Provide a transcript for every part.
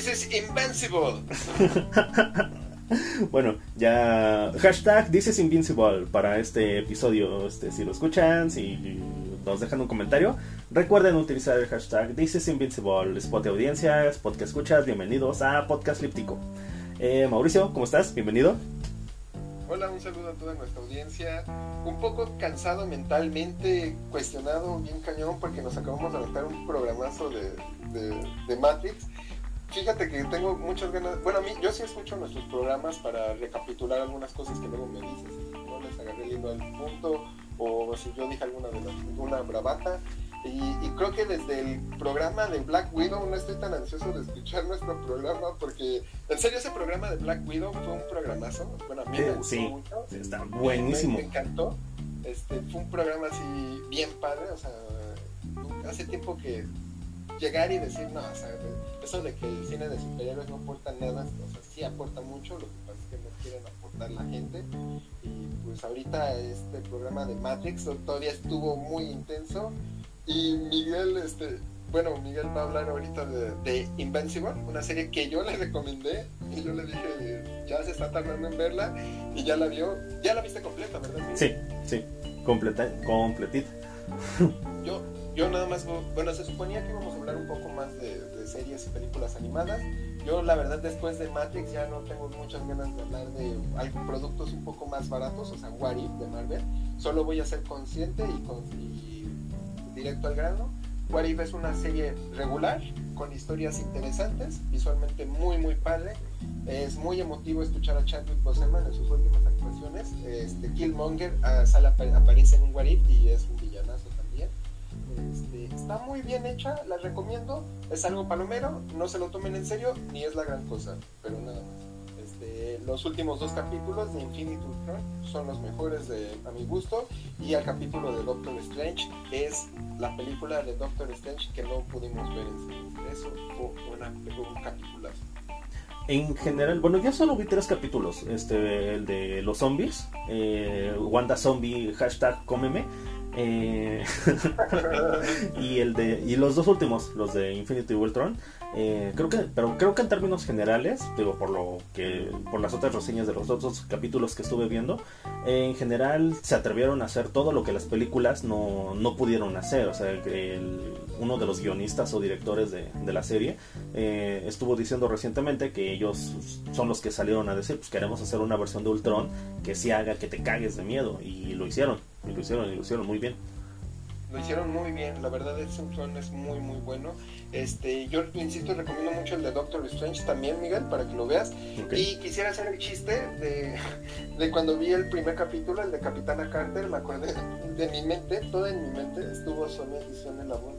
This is invincible. bueno, ya hashtag is invincible para este episodio. Este, si lo escuchan, si nos dejan un comentario, recuerden utilizar el hashtag is invincible. Spot de audiencia, spot que escuchas, bienvenidos a Podcast Líptico. Eh, Mauricio, ¿cómo estás? Bienvenido. Hola, un saludo a toda nuestra audiencia. Un poco cansado mentalmente, cuestionado bien cañón porque nos acabamos de aventar un programazo de, de, Matrix. Fíjate que tengo muchas ganas. Bueno, a mí, yo sí escucho nuestros programas para recapitular algunas cosas que luego me dices. Si no les agarré el hilo al punto o si yo dije alguna de las, alguna bravata. Y, creo que desde el programa de Black Widow no estoy tan ansioso de escuchar nuestro programa porque en serio ese programa de Black Widow fue un programazo. Bueno, a mí me gustó mucho. Está buenísimo. Me, encantó. Este, fue un programa así bien padre. O sea, hace tiempo que llegar y decir, no, o sea, eso de que el cine de superhéroes no aporta nada, o sea, sí aporta mucho, lo que pasa es que no quieren aportar la gente. Y pues ahorita este programa de Matrix todavía estuvo muy intenso y Miguel, este, bueno, Miguel va a hablar ahorita de, Invincible, una serie que yo le recomendé y yo le dije, ya se está tardando en verla y ya la vio, ya la viste completa, ¿verdad? Sí, sí, completa, completita. yo, yo nada más, bueno, se suponía que íbamos a hablar un poco más de, series y películas animadas. Yo la verdad después de Matrix ya no tengo muchas ganas de hablar de algo, productos un poco más baratos, o sea, What de Marvel. Solo voy a ser consciente y, con, directo al grano. What If es una serie regular, con historias interesantes, visualmente muy muy padre. Es muy emotivo escuchar a Chadwick Boseman en sus últimas actuaciones. Este, Killmonger uh, sale, aparece en un What If y es un. Este, está muy bien hecha, la recomiendo. Es algo palomero, no se lo tomen en serio, ni es la gran cosa, pero nada más los últimos dos capítulos de Infinity War son los mejores de, a mi gusto y el capítulo de Doctor Strange es la película de Doctor Strange que no pudimos ver en. Eso fue, un capítulo. En general, bueno, ya solo vi tres capítulos. Este, el de los zombies, eh, Zombie, hashtag cómeme. Eh, y el de y los dos últimos, los de Infinity Ultron, eh, creo que, pero creo que en términos generales, digo por lo que, por las otras reseñas de los otros capítulos que estuve viendo, en general se atrevieron a hacer todo lo que las películas no, no pudieron hacer. O sea, el, uno de los guionistas o directores de, de la serie eh, estuvo diciendo recientemente que ellos son los que salieron a decir, pues queremos hacer una versión de Ultron que se haga que te cagues de miedo y lo hicieron, y lo hicieron, y lo hicieron muy bien lo hicieron muy bien, la verdad el Ultron es muy muy bueno. Este, yo insisto, recomiendo mucho el de Doctor Strange también, Miguel, para que lo veas. Y quisiera hacer el chiste de, de, cuando vi el primer capítulo, el de Capitana Carter, me acordé de mi mente, toda en mi mente estuvo Sonia Edición en la voz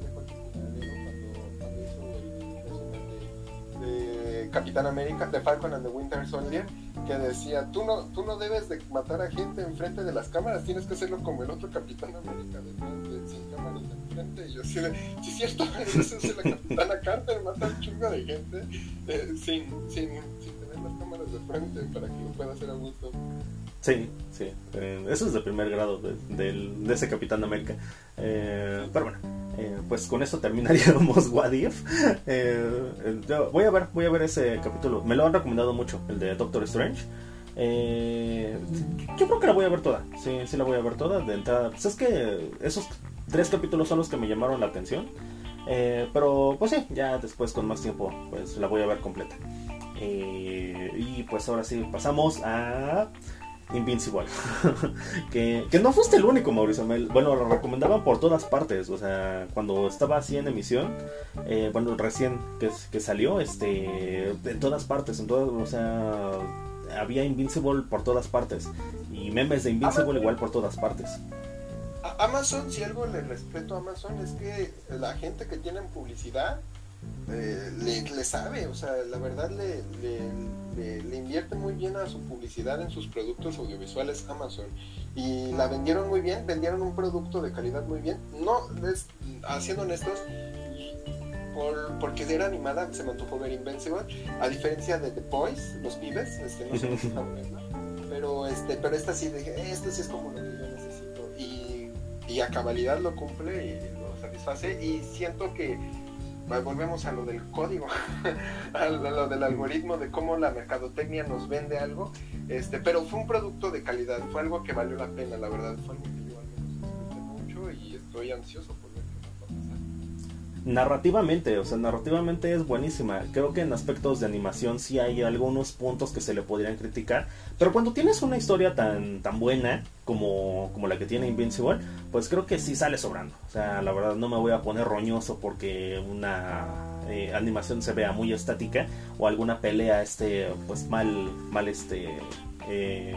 de, de Capitán América, de Falcon and the Winter Soldier, que decía, tú no, tú no debes de matar a gente enfrente de las cámaras, tienes que hacerlo como el otro Capitán América, de, sin cámaras enfrente. Y yo sí, si es cierto, es la Capitana Carter, mata un chingo de gente eh, sin, sin, sin tener las cámaras de frente para que lo pueda hacer a gusto. Sí, sí, eh, eso es de primer grado de, de, ese Capitán América. Eh, pero bueno, eh, pues con eso terminaríamos What If. voy a ver, voy a ver ese capítulo. Me lo han recomendado mucho, el de Doctor Strange. yo creo que la voy a ver toda. Sí, sí la voy a ver toda de entrada. Pues es que esos tres capítulos son los que me llamaron la atención. pero pues sí, ya después con más tiempo, pues la voy a ver completa. y pues ahora sí, pasamos a Invincible. que, que, no fuiste el único, Mauricio. bueno, lo recomendaban por todas partes. O sea, cuando estaba así en emisión, eh, bueno, recién que, que, salió, este, en todas partes, en todas, o sea, había Invincible por todas partes. Y memes de Invincible igual por todas partes. Amazon, si algo le respeto a Amazon, es que la gente que tiene publicidad eh, le, sabe, o sea, la verdad le, le, invierte muy bien a su publicidad en sus productos audiovisuales Amazon. Y la vendieron muy bien, vendieron un producto de calidad muy bien, no, es, haciendo honestos, por, porque era animada se me antojó ver Invincible, a diferencia de The Boys, los pibes, este, no sé pero este, pero esta sí dije, esto sí es como lo que yo necesito y, y a cabalidad lo cumple y lo satisface. Y siento que volvemos a lo del código, a lo del algoritmo, de cómo la mercadotecnia nos vende algo, este, pero fue un producto de calidad, fue algo que valió la pena, la verdad, fue algo que yo al menos disfruté mucho y estoy ansioso por Narrativamente, o sea, narrativamente es buenísima. Creo que en aspectos de animación sí hay algunos puntos que se le podrían criticar, pero cuando tienes una historia tan, tan buena como, como la que tiene Invincible, pues creo que sí sale sobrando. O sea, la verdad no me voy a poner roñoso porque una eh, animación se vea muy estática o alguna pelea esté pues mal, mal este, eh,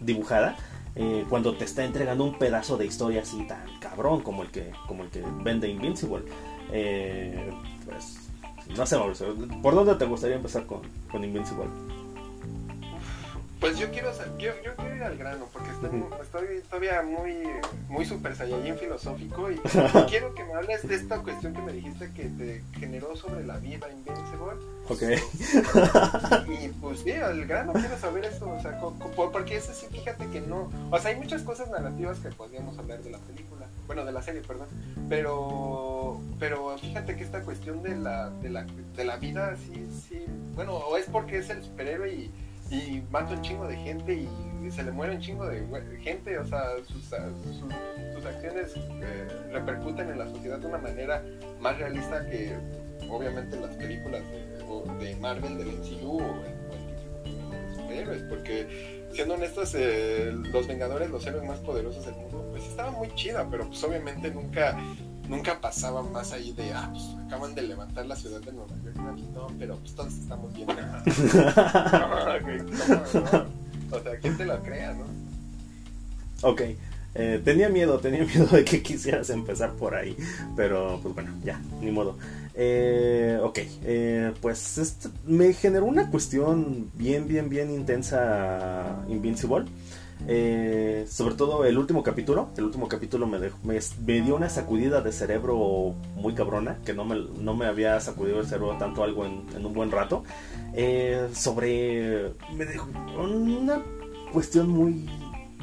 dibujada. Eh, cuando te está entregando un pedazo de historia así tan cabrón como el que, como el que vende Invincible. Eh, pues no sé, ¿por dónde te gustaría empezar con, con Invincible? Pues yo quiero, yo, yo quiero ir al grano, porque estoy, estoy todavía muy, muy super saiyajin filosófico y quiero que me hables de esta cuestión que me dijiste que te generó sobre la vida Invincible. Ok. Y pues sí, al grano quiero saber esto, o sea, porque ese sí, fíjate que no, o sea, hay muchas cosas narrativas que podríamos hablar de la película, bueno, de la serie, perdón, pero, pero fíjate que esta cuestión de la, de la, de la vida, sí, sí, bueno, o es porque es el superhéroe y y mata un chingo de gente y se le muere un chingo de gente, o sea, sus, sus, acciones eh, repercuten en la sociedad de una manera más realista que obviamente las películas de, de Marvel, del MCU o el, superhéroes, porque siendo honestos, eh, los Vengadores, los héroes más poderosos del mundo, pues estaba muy chida, pero pues obviamente nunca nunca pasaba más ahí de, ah, pues acaban de levantar la ciudad de Nueva York. No, pero pues todos estamos bien. o sea, ¿quién te lo crea, no? Ok. Eh, tenía miedo, tenía miedo de que quisieras empezar por ahí. Pero, pues bueno, ya, ni modo. Eh, ok, eh, pues este, me generó una cuestión bien, bien, bien intensa Invincible. Eh, sobre todo el último capítulo. El último capítulo me, me, dio una sacudida de cerebro muy cabrona, que no me, no me había sacudido el cerebro tanto algo en, un buen rato. Eh, sobre. Me dejó una cuestión muy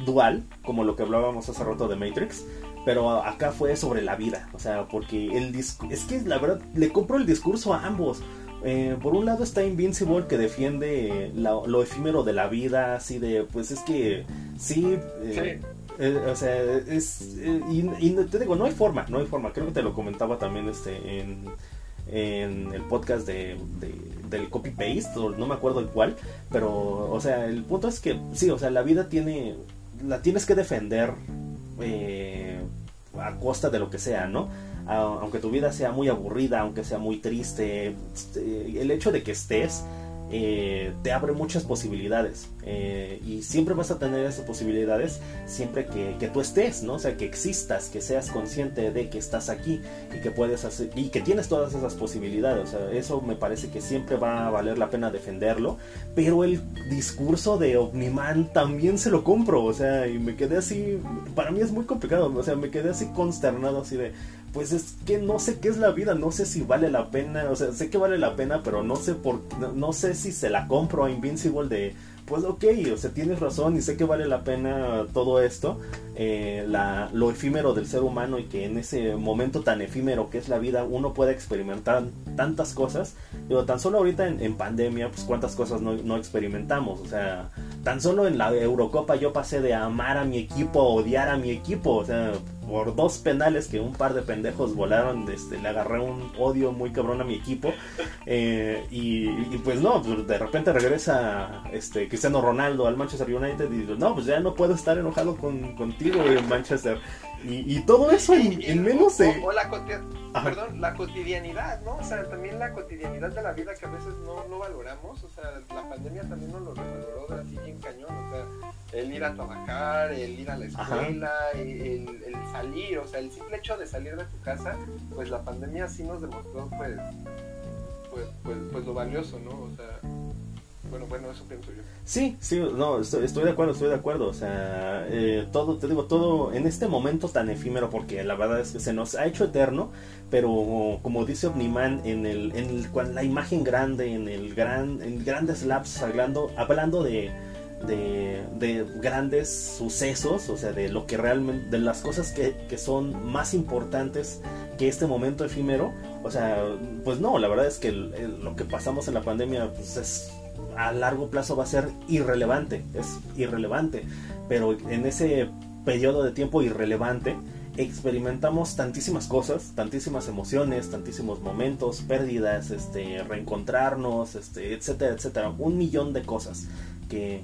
dual, como lo que hablábamos hace rato de Matrix. Pero acá fue sobre la vida, o sea, porque el es que la verdad le compro el discurso a ambos. Eh, por un lado está Invincible que defiende lo efímero de la vida, así de, pues es que sí, eh, eh, o sea, es, y, te digo, no hay forma, no hay forma, creo que te lo comentaba también este en, en el podcast de, del copy paste, no me acuerdo el cuál, pero, o sea, el punto es que sí, o sea, la vida tiene, la tienes que defender a costa de lo que sea, ¿no? Aunque tu vida sea muy aburrida, aunque sea muy triste, este, el hecho de que estés eh, te abre muchas posibilidades eh, y siempre vas a tener esas posibilidades siempre que, que, tú estés, ¿no? O sea, que existas, que seas consciente de que estás aquí y que puedes hacer y que tienes todas esas posibilidades. O sea, eso me parece que siempre va a valer la pena defenderlo, pero el discurso de Omniman también se lo compro, o sea, y me quedé así, para mí es muy complicado, o sea, me quedé así consternado, así de, pues es que no sé qué es la vida, no sé si vale la pena, o sea, sé que vale la pena, pero no sé por no, sé si se la compro a Invincible de pues ok, o sea, tienes razón y sé que vale la pena todo esto, eh, la, lo efímero del ser humano y que en ese momento tan efímero que es la vida uno puede experimentar tantas cosas. Digo, tan solo ahorita en, pandemia, pues cuántas cosas no, no, experimentamos, o sea, tan solo en la Eurocopa yo pasé de amar a mi equipo a odiar a mi equipo, o sea, por dos penales que un par de pendejos volaron, este, le agarré un odio muy cabrón a mi equipo. Eh, y, pues no, pues, de repente regresa este Cristiano Ronaldo al Manchester United y no, pues ya no puedo estar enojado con, contigo en Manchester. Y, todo eso en, menos de... O, la, perdón, la cotidianidad, ¿no? O sea, también la cotidianidad de la vida que a veces no, no valoramos. O sea, la pandemia también nos lo revaloró así bien cañón. O sea, el ir a trabajar, el ir a la escuela, el, el, salir, o sea, el simple hecho de salir de tu casa, pues la pandemia sí nos demostró pues, pues, pues, pues lo valioso, ¿no? O sea, bueno, bueno, eso pienso yo. Sí, sí, no, estoy, de acuerdo, estoy de acuerdo. O sea, eh, todo, te digo, todo en este momento tan efímero, porque la verdad es que se nos ha hecho eterno, pero como dice Omniman, en el, en el, la imagen grande, en el gran, en grandes labs, hablando, hablando de de, de, grandes sucesos, o sea, de lo que realmente, de las cosas que, que, son más importantes que este momento efímero. O sea, pues no, la verdad es que lo que pasamos en la pandemia, pues es a largo plazo va a ser irrelevante, es irrelevante, pero en ese periodo de tiempo irrelevante experimentamos tantísimas cosas, tantísimas emociones, tantísimos momentos, pérdidas, este, reencontrarnos, este, etcétera, etcétera, un millón de cosas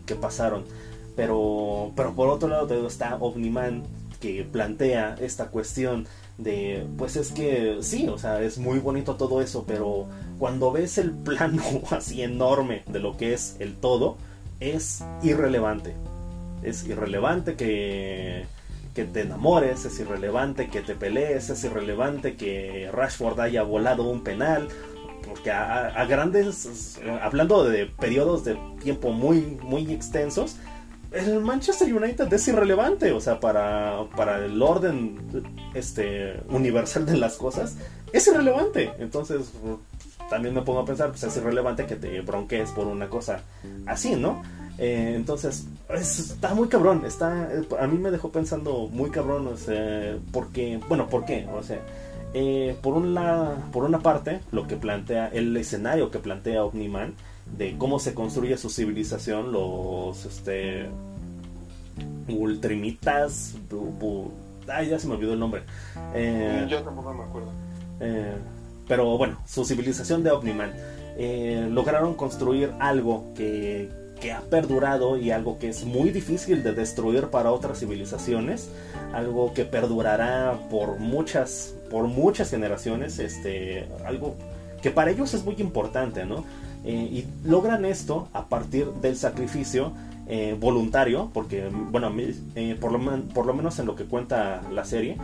que, pasaron. Pero, pero por otro lado está Omniman que plantea esta cuestión de, pues es que sí, o sea, es muy bonito todo eso, pero cuando ves el plano así enorme de lo que es el todo, es irrelevante. Es irrelevante que, que te enamores, es irrelevante que te pelees, es irrelevante que Rashford haya volado un penal, porque a, grandes, hablando de periodos de tiempo muy, muy extensos, el Manchester United es irrelevante, o sea, para, para el orden este, universal de las cosas, es irrelevante. Entonces, también me pongo a pensar, pues es irrelevante que te bronquees por una cosa así, ¿no? Eh, entonces, está muy cabrón, está, a mí me dejó pensando muy cabrón, o sea, porque, bueno, ¿por qué? O sea, eh, por, una, por una parte, lo que plantea, el escenario que plantea Omniman, de cómo se construye su civilización, los este ultrimitas, ay ya se me olvidó el nombre. Eh, Yo tampoco me acuerdo. Eh, pero bueno, su civilización de Omniman eh, lograron construir algo que, que ha perdurado y algo que es muy difícil de destruir para otras civilizaciones, algo que perdurará por muchas por muchas generaciones, este algo que para ellos es muy importante, ¿no? Eh, y logran esto a partir del sacrificio eh, voluntario, porque, bueno, eh, por, lo, por lo menos en lo que cuenta la serie,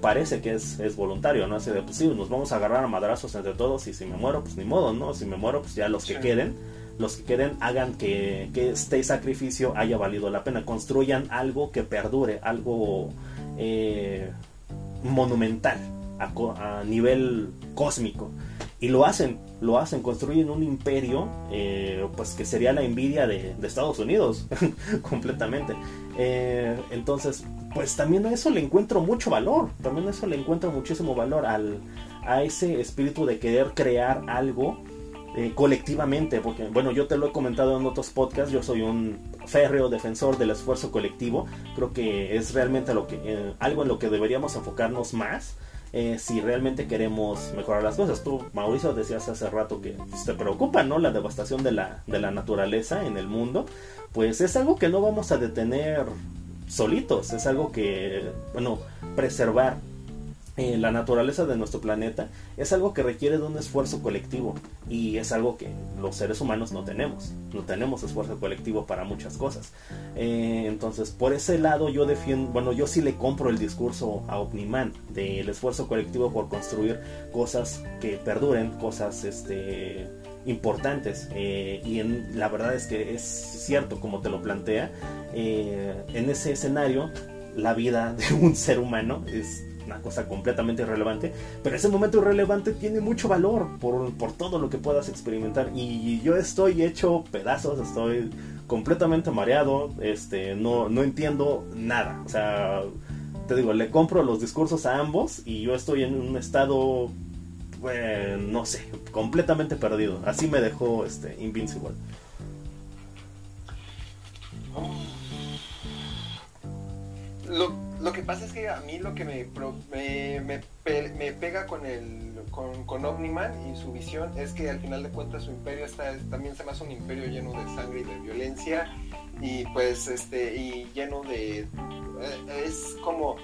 parece que es, es voluntario, ¿no? Así de, pues sí, nos vamos a agarrar a madrazos entre todos y si me muero, pues ni modo, ¿no? Si me muero, pues ya los que queden, los que queden hagan que, que, este sacrificio haya valido la pena, construyan algo que perdure, algo monumental a, a nivel cósmico. Y lo hacen, lo hacen, construyen un imperio, eh, pues que sería la envidia de, Estados Unidos, completamente. Eh, entonces, pues también a eso le encuentro mucho valor, también a eso le encuentro muchísimo valor al, a ese espíritu de querer crear algo eh, colectivamente, porque bueno, yo te lo he comentado en otros podcasts, yo soy un férreo defensor del esfuerzo colectivo, creo que es realmente algo en lo que deberíamos enfocarnos más eh, si realmente queremos mejorar las cosas. Tú, Mauricio, decías hace rato que te preocupa, ¿no? La devastación de la, de la naturaleza en el mundo. Pues es algo que no vamos a detener solitos, es algo que, bueno, preservar eh, la naturaleza de nuestro planeta es algo que requiere de un esfuerzo colectivo y es algo que los seres humanos no tenemos. No tenemos esfuerzo colectivo para muchas cosas. Eh, entonces, por ese lado yo defiendo, bueno, yo sí le compro el discurso a Omniman del esfuerzo colectivo por construir cosas que perduren, cosas este importantes eh, y la verdad es que es cierto como te lo plantea en ese escenario la vida de un ser humano es una cosa completamente irrelevante, pero ese momento irrelevante tiene mucho valor por, por todo lo que puedas experimentar. Y yo estoy hecho pedazos, estoy completamente mareado, este, no, no entiendo nada, o sea, te digo, le compro los discursos a ambos y yo estoy en un estado, no sé, completamente perdido, así me dejó este, Invincible. Lo lo que pasa es que a mí lo que me, me, me, pega con, el, con, con, Omniman y su visión es que al final de cuentas su imperio está, también se me hace un imperio lleno de sangre y de violencia y pues este y lleno de eh, es como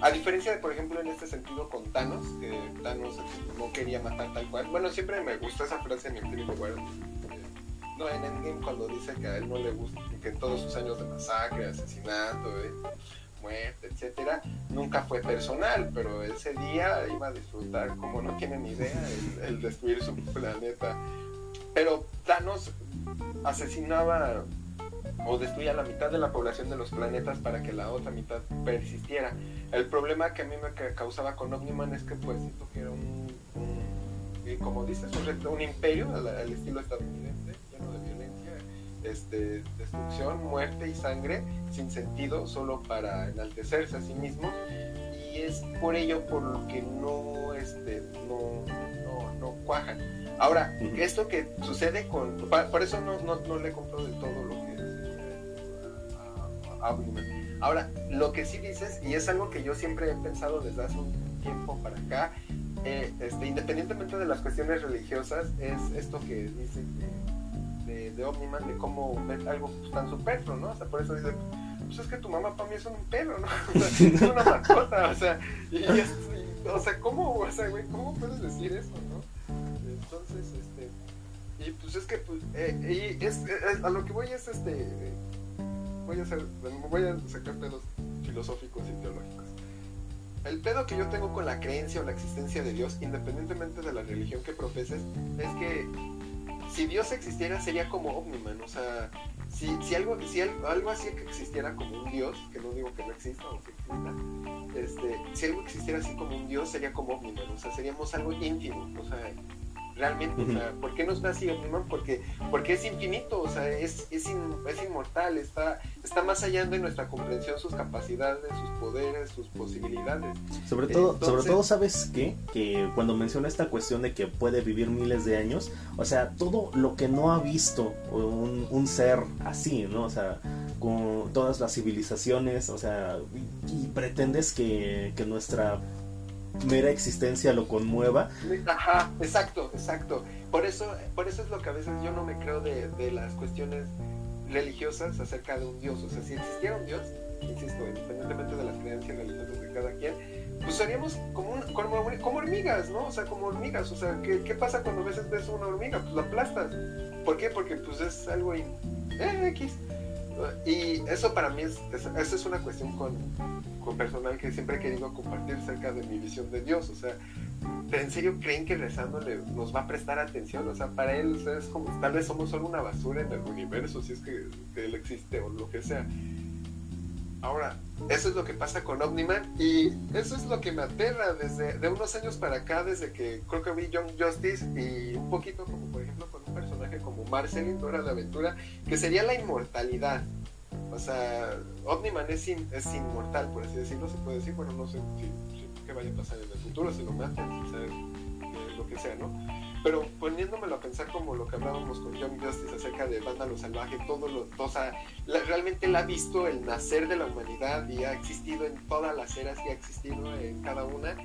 a diferencia de por ejemplo en este sentido con Thanos que Thanos no quería matar tal cual. Bueno siempre me gusta esa frase en Infinity War no en Endgame cuando dice que a él no le gusta que en todos sus años de masacre asesinato eh, muerte, etcétera, nunca fue personal, pero ese día iba a disfrutar, como no tienen idea, el, destruir su planeta. Pero Thanos asesinaba o destruía la mitad de la población de los planetas para que la otra mitad persistiera. El problema que a mí me causaba con Omniman es que pues siento que era un, como dices, un, un imperio al, estilo estadounidense, este, destrucción, muerte y sangre sin sentido, solo para enaltecerse a sí mismo. Y es por ello por lo que no, este, no, no, no cuajan. Ahora, esto que sucede con... Por eso no, no, no le compro del todo lo que es a, a, Ahora, lo que sí dices, y es algo que yo siempre he pensado desde hace un tiempo para acá, eh, este, independientemente de las cuestiones religiosas, es esto que dice de, de Omniman, de cómo ver algo pues, tan superfluo, ¿no? O sea, por eso dice, pues es que tu mamá para mí es un perro, ¿no? Es una mascota, o sea, y, es, o sea, ¿cómo, o sea, güey, cómo puedes decir eso, no? Entonces, este, y pues es que, pues, eh, y es, a lo que voy es, este, voy a hacer, voy a sacar pedos filosóficos y teológicos el pedo que yo tengo con la creencia o la existencia de Dios, independientemente de la religión que profeses, es que si Dios existiera sería como Omniman, o sea, si, si, algo, si algo así que existiera como un Dios, que no digo que no exista o que exista, este, si algo existiera así como un Dios sería como Omniman, o sea, seríamos algo íntimo, o sea, realmente, o sea, ¿por qué no está así Omniman? Porque, porque es infinito, o sea, es, es, es, inmortal, está, está más allá de nuestra comprensión, sus capacidades, sus poderes, sus posibilidades. Sobre todo, sobre todo ¿sabes qué? Que cuando menciona esta cuestión de que puede vivir miles de años, o sea, todo lo que no ha visto un, un ser así, ¿no? O sea, con todas las civilizaciones, o sea, y, pretendes que, que nuestra mera existencia lo conmueva. Ajá, exacto, exacto. Por eso, por eso es lo que a veces yo no me creo de, de las cuestiones religiosas acerca de un Dios. O sea, si existiera un Dios, insisto, independientemente de las creencias religiosas de cada quien, pues seríamos como, como, hormigas, ¿no? O sea, como hormigas. O sea, ¿qué, ¿qué, pasa cuando a veces ves una hormiga? Pues la aplastas. ¿Por qué? Porque pues es algo eh, X. Y eso para mí es, eso es una cuestión con, con, personal que siempre he querido compartir acerca de mi visión de Dios. O sea, ¿en serio creen que rezándole nos va a prestar atención? O sea, para él es como, tal vez somos solo una basura en el universo, si es que, él existe o lo que sea. Ahora, eso es lo que pasa con Omniman y eso es lo que me aterra desde de unos años para acá, desde que creo que vi Young Justice y un poquito como por ejemplo con un personaje como Marceline, Dora de Aventura, que sería la inmortalidad. O sea, Omniman es, es inmortal, por así decirlo, se puede decir, bueno, no sé si, qué vaya a pasar en el futuro, si lo matan, si eh, lo que sea, ¿no? Pero poniéndomelo a pensar como lo que hablábamos con John Justice acerca de Vándalo Salvaje, todo lo, o sea, realmente él ha visto el nacer de la humanidad y ha existido en todas las eras y ha existido en cada una.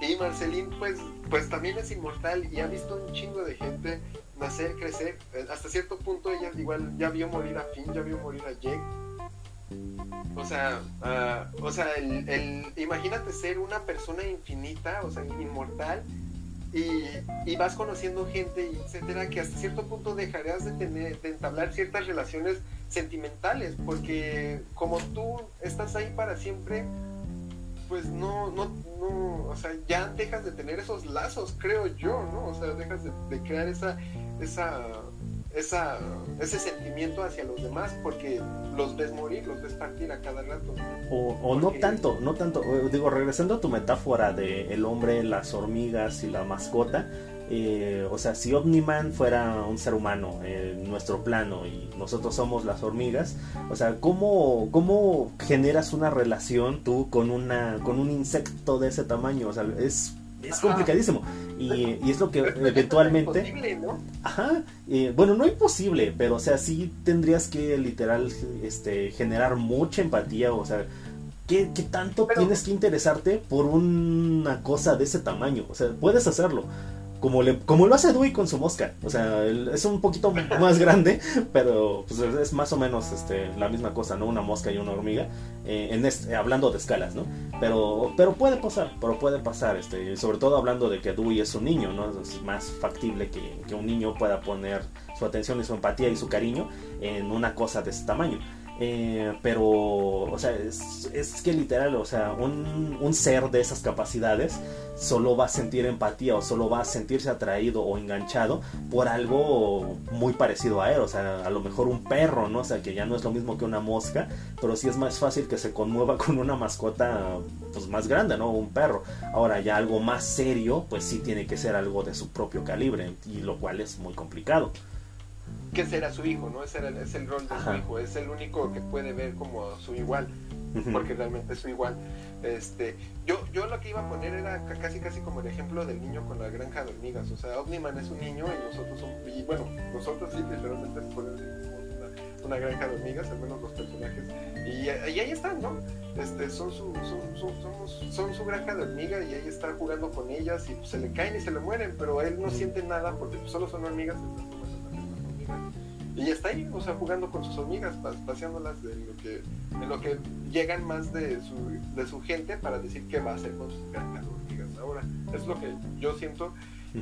Y Marceline, pues, pues también es inmortal y ha visto un chingo de gente nacer, crecer. Hasta cierto punto ella igual ya vio morir a Finn, ya vio morir a Jake. O sea, uh, o sea, el, imagínate ser una persona infinita, o sea, inmortal, y, vas conociendo gente, etcétera, que hasta cierto punto dejarás de tener, de entablar ciertas relaciones sentimentales, porque como tú estás ahí para siempre, pues no, no, no, o sea, ya dejas de tener esos lazos, creo yo, ¿no? O sea, dejas de, de crear esa, esa esa, ese sentimiento hacia los demás porque los ves morir, los ves partir a cada rato. O, no tanto, no tanto. Digo, regresando a tu metáfora de el hombre, las hormigas y la mascota. Eh, o sea, si Omniman fuera un ser humano en nuestro plano y nosotros somos las hormigas, o sea, ¿cómo, cómo generas una relación tú con, una, con un insecto de ese tamaño? O sea, es es complicadísimo. Y, y, es lo que eventualmente. ¿no? Ajá. bueno, no imposible, pero o sea, sí tendrías que literal este, generar mucha empatía. O sea, ¿qué, qué tanto tienes que interesarte por una cosa de ese tamaño? O sea, puedes hacerlo como, le, como lo hace Dewey con su mosca. O sea, es un poquito más grande, pero pues, es más o menos este, la misma cosa, ¿no? Una mosca y una hormiga, eh, en este, hablando de escalas, ¿no? Pero, pero puede pasar, pero puede pasar, este, sobre todo hablando de que Dewey es un niño, ¿no? Es más factible que, que un niño pueda poner su atención y su empatía y su cariño en una cosa de ese tamaño. Eh, pero, o sea, es, que literal, o sea, un, un, ser de esas capacidades solo va a sentir empatía o solo va a sentirse atraído o enganchado por algo muy parecido a él, o sea, a lo mejor un perro, ¿no? O sea, que ya no es lo mismo que una mosca, pero sí es más fácil que se conmueva con una mascota, pues más grande, ¿no? Un perro. Ahora, ya algo más serio, pues sí tiene que ser algo de su propio calibre, y lo cual es muy complicado. Que ese era su hijo, ¿no? Ese era, es el rol de su hijo, es el único que puede ver como su igual, porque realmente es su igual. Este, yo, yo lo que iba a poner era casi casi como el ejemplo del niño con la granja de hormigas, o sea, Omniman es un niño y nosotros somos, y bueno, nosotros sí literalmente somos una, una granja de hormigas, al menos los personajes, y, ahí están, ¿no? Este, son, su, son, son, su granja de hormigas y ahí está jugando con ellas y se le caen y se le mueren, pero él no siente nada porque solo son hormigas. Y está ahí, o sea, jugando con sus hormigas, paseándolas de lo que, de lo que llegan más de su, de su gente para decir qué va a hacer con sus granjas hormigas ahora. Es lo que yo siento.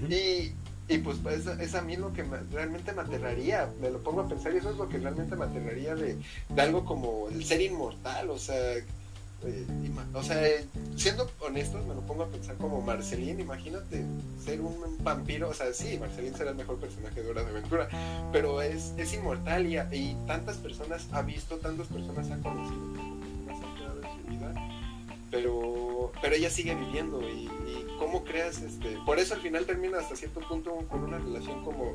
Y, y pues es, es, a mí lo que realmente me aterraría, me lo pongo a pensar y eso es lo que realmente me aterraría de, de algo como el ser inmortal, o sea, eh, o sea, siendo honestos, me lo pongo a pensar como Marcelín, imagínate ser un vampiro, o sea, sí, Marcelín será el mejor personaje de Hora de Aventura, pero es, es inmortal y, tantas personas ha visto, tantas personas ha conocido, tantas personas han en su vida, pero, pero ella sigue viviendo y, cómo creas, este, por eso al final termina hasta cierto punto con una relación como,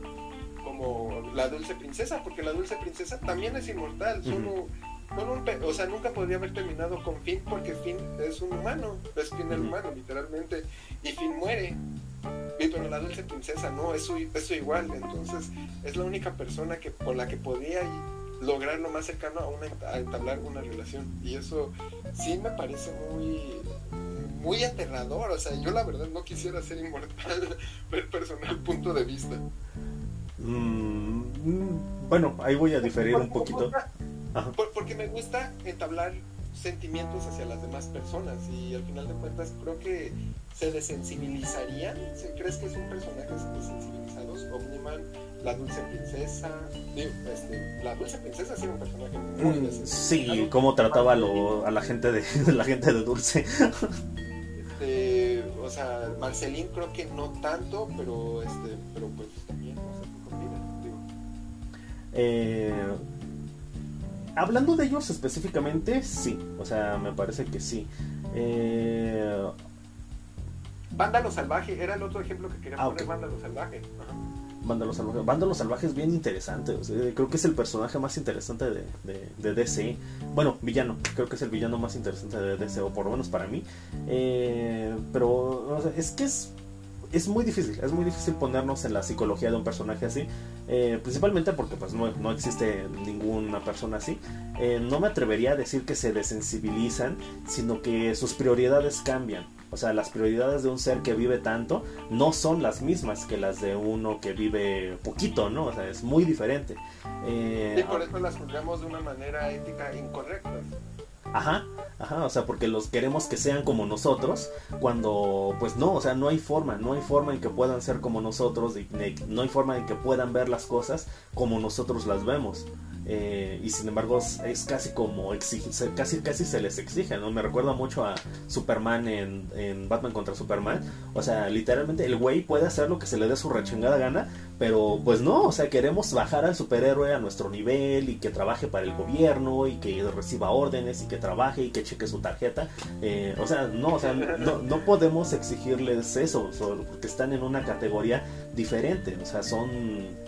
como la dulce princesa, porque la dulce princesa también es inmortal, solo o sea, nunca podría haber terminado con Finn porque Finn es un humano, es Finn el humano, literalmente, y Finn muere. pero la dulce princesa no, es su, igual, entonces es la única persona que con la que podía lograr lo más cercano a, una, entablar una relación. Y eso sí me parece muy, muy aterrador. O sea, yo la verdad no quisiera ser inmortal, el personal punto de vista. Mm, mm, bueno, ahí voy a diferir un poquito porque me gusta entablar sentimientos hacia las demás personas y al final de cuentas creo que se desensibilizarían. ¿Crees que es un personaje desensibilizados? Omniman, la dulce princesa. Este, la dulce princesa sí era un personaje muy mm, Sí, cómo trataba a, la gente de la gente de dulce. Este, o sea, Marcelín creo que no tanto, pero este, pero pues también, no sé, digo. Eh hablando de ellos específicamente, sí. O sea, me parece que sí. Eh... Vándalo Salvaje, era el otro ejemplo que quería ah, poner, Vándalo Salvaje. Vándalo Salvaje. Vándalo Salvaje es bien interesante. creo que es el personaje más interesante de, de, DC. Bueno, villano. Creo que es el villano más interesante de DC, o por lo menos para mí. Eh, pero es que es es muy difícil, es muy difícil ponernos en la psicología de un personaje así, eh, principalmente porque pues no, no, existe ninguna persona así. Eh, no me atrevería a decir que se desensibilizan, sino que sus prioridades cambian. O sea, las prioridades de un ser que vive tanto no son las mismas que las de uno que vive poquito, ¿no? O sea, es muy diferente. Eh, y por eso las juzgamos de una manera ética incorrecta. Ajá, ajá, o sea, porque los queremos que sean como nosotros, cuando pues no, o sea, no hay forma, no hay forma en que puedan ser como nosotros, no hay forma en que puedan ver las cosas como nosotros las vemos. Eh, y sin embargo es casi como exige, casi casi se les exige, ¿no? Me recuerda mucho a Superman en, en, Batman contra Superman. O sea, literalmente el güey puede hacer lo que se le dé su rechingada gana, pero pues no, o sea, queremos bajar al superhéroe a nuestro nivel y que trabaje para el gobierno y que reciba órdenes y que trabaje y que cheque su tarjeta. Eh, o sea, no, o sea, no, no podemos exigirles eso, porque están en una categoría diferente, o sea, son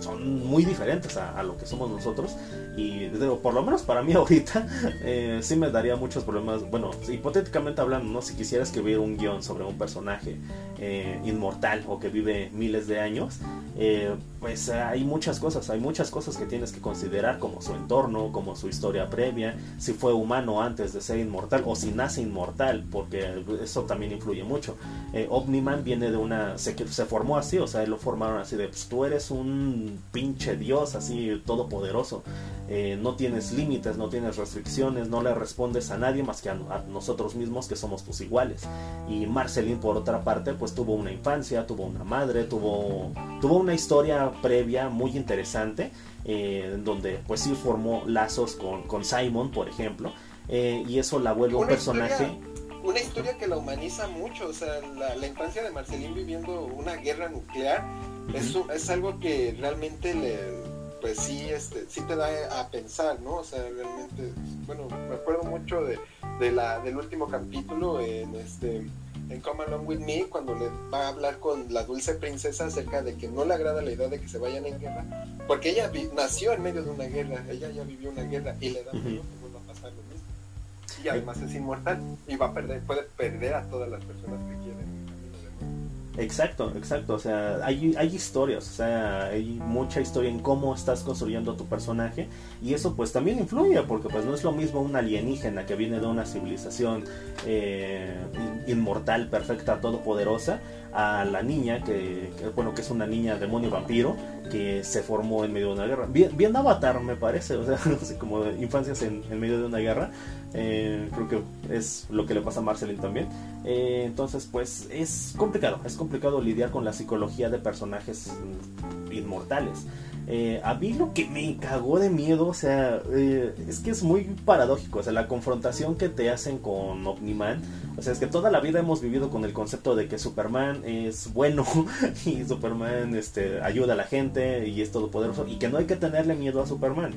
son muy diferentes a, lo que somos nosotros y por lo menos para mí ahorita eh, sí me daría muchos problemas. Bueno hipotéticamente hablando no si quisiera escribir un guion sobre un personaje eh, inmortal o que vive miles de años eh, pues hay muchas cosas hay muchas cosas que tienes que considerar como su entorno como su historia previa si fue humano antes de ser inmortal o si nace inmortal porque eso también influye mucho. Omniman viene de una se, se formó así o sea lo formaron así de pues tú eres un pinche Dios así todopoderoso. Eh, no tienes límites, no tienes restricciones, no le respondes a nadie más que a, nosotros mismos que somos tus iguales. Y Marceline por otra parte pues tuvo una infancia, tuvo una madre, tuvo, tuvo una historia previa muy interesante eh, donde pues sí formó lazos con, Simon por ejemplo eh, y eso la vuelve un personaje una historia que la humaniza mucho, o sea, la, infancia de Marceline viviendo una guerra nuclear es, es algo que realmente le, pues sí, este, sí te da a pensar, ¿no? O sea, realmente, bueno, me acuerdo mucho de, de la, del último capítulo en este en Come Along With Me, cuando le va a hablar con la dulce princesa acerca de que no le agrada la idea de que se vayan en guerra, Porque ella nació en medio de una guerra, ella ya vivió una guerra y le da miedo que vuelva a pasar lo mismo. Y además es inmortal y va a perder, puede perder a todas las personas que. Exacto, exacto. O sea, hay, hay historias, o sea, hay mucha historia en cómo estás construyendo tu personaje y eso pues también influye porque pues no es lo mismo un alienígena que viene de una civilización eh, inmortal, perfecta, todopoderosa a la niña que, bueno que es una niña demonio vampiro que se formó en medio de una guerra bien, avatar me parece o sea así como infancias en, en medio de una guerra eh, creo que es lo que le pasa a Marceline también. Eh, entonces pues es complicado es complicado lidiar con la psicología de personajes inmortales eh, a mí lo que me cagó de miedo, o sea, eh, es que es muy paradójico, o sea, la confrontación que te hacen con Omniman, o sea, es que toda la vida hemos vivido con el concepto de que Superman es bueno y Superman este, ayuda a la gente y es todopoderoso y que no hay que tenerle miedo a Superman.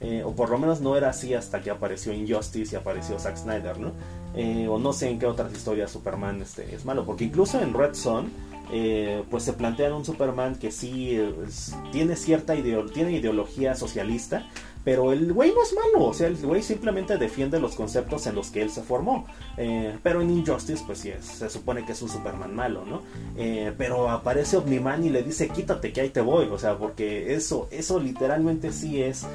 Eh, o por lo menos no era así hasta que apareció Injustice y apareció Zack Snyder, ¿no? o no sé en qué otras historias Superman este, es malo, porque incluso en Red Son, eh, pues se plantean un Superman que sí tiene cierta ideología socialista, pero el güey no es malo, o sea, el güey simplemente defiende los conceptos en los que él se formó. Eh, pero en Injustice, pues sí, se supone que es un Superman malo, ¿no? Eh, pero aparece Omniman y le dice, quítate que ahí te voy, o sea, porque eso, eso literalmente sí es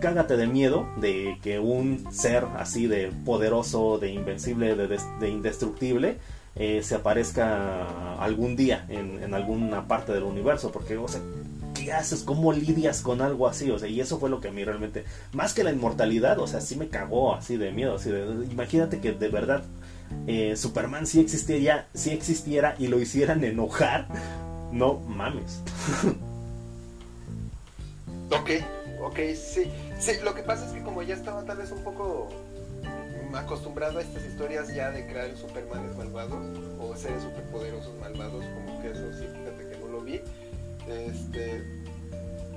cágate de miedo de que un ser así de poderoso, de invencible, de indestructible, eh, se aparezca algún día en, alguna parte del universo, porque, o sea, ¿qué haces? ¿Cómo lidias con algo así? O sea, y eso fue lo que a mí realmente, más que la inmortalidad, o sea, sí me cagó así de miedo, así de, imagínate que de verdad eh, Superman sí existiera, sí existiera y lo hicieran enojar, no mames. ok, ok, sí, sí, lo que pasa es que como ya estaba tal vez un poco acostumbrado a estas historias ya de crear supermanes malvados o seres superpoderosos malvados, como que eso sí, fíjate que no lo vi. Este,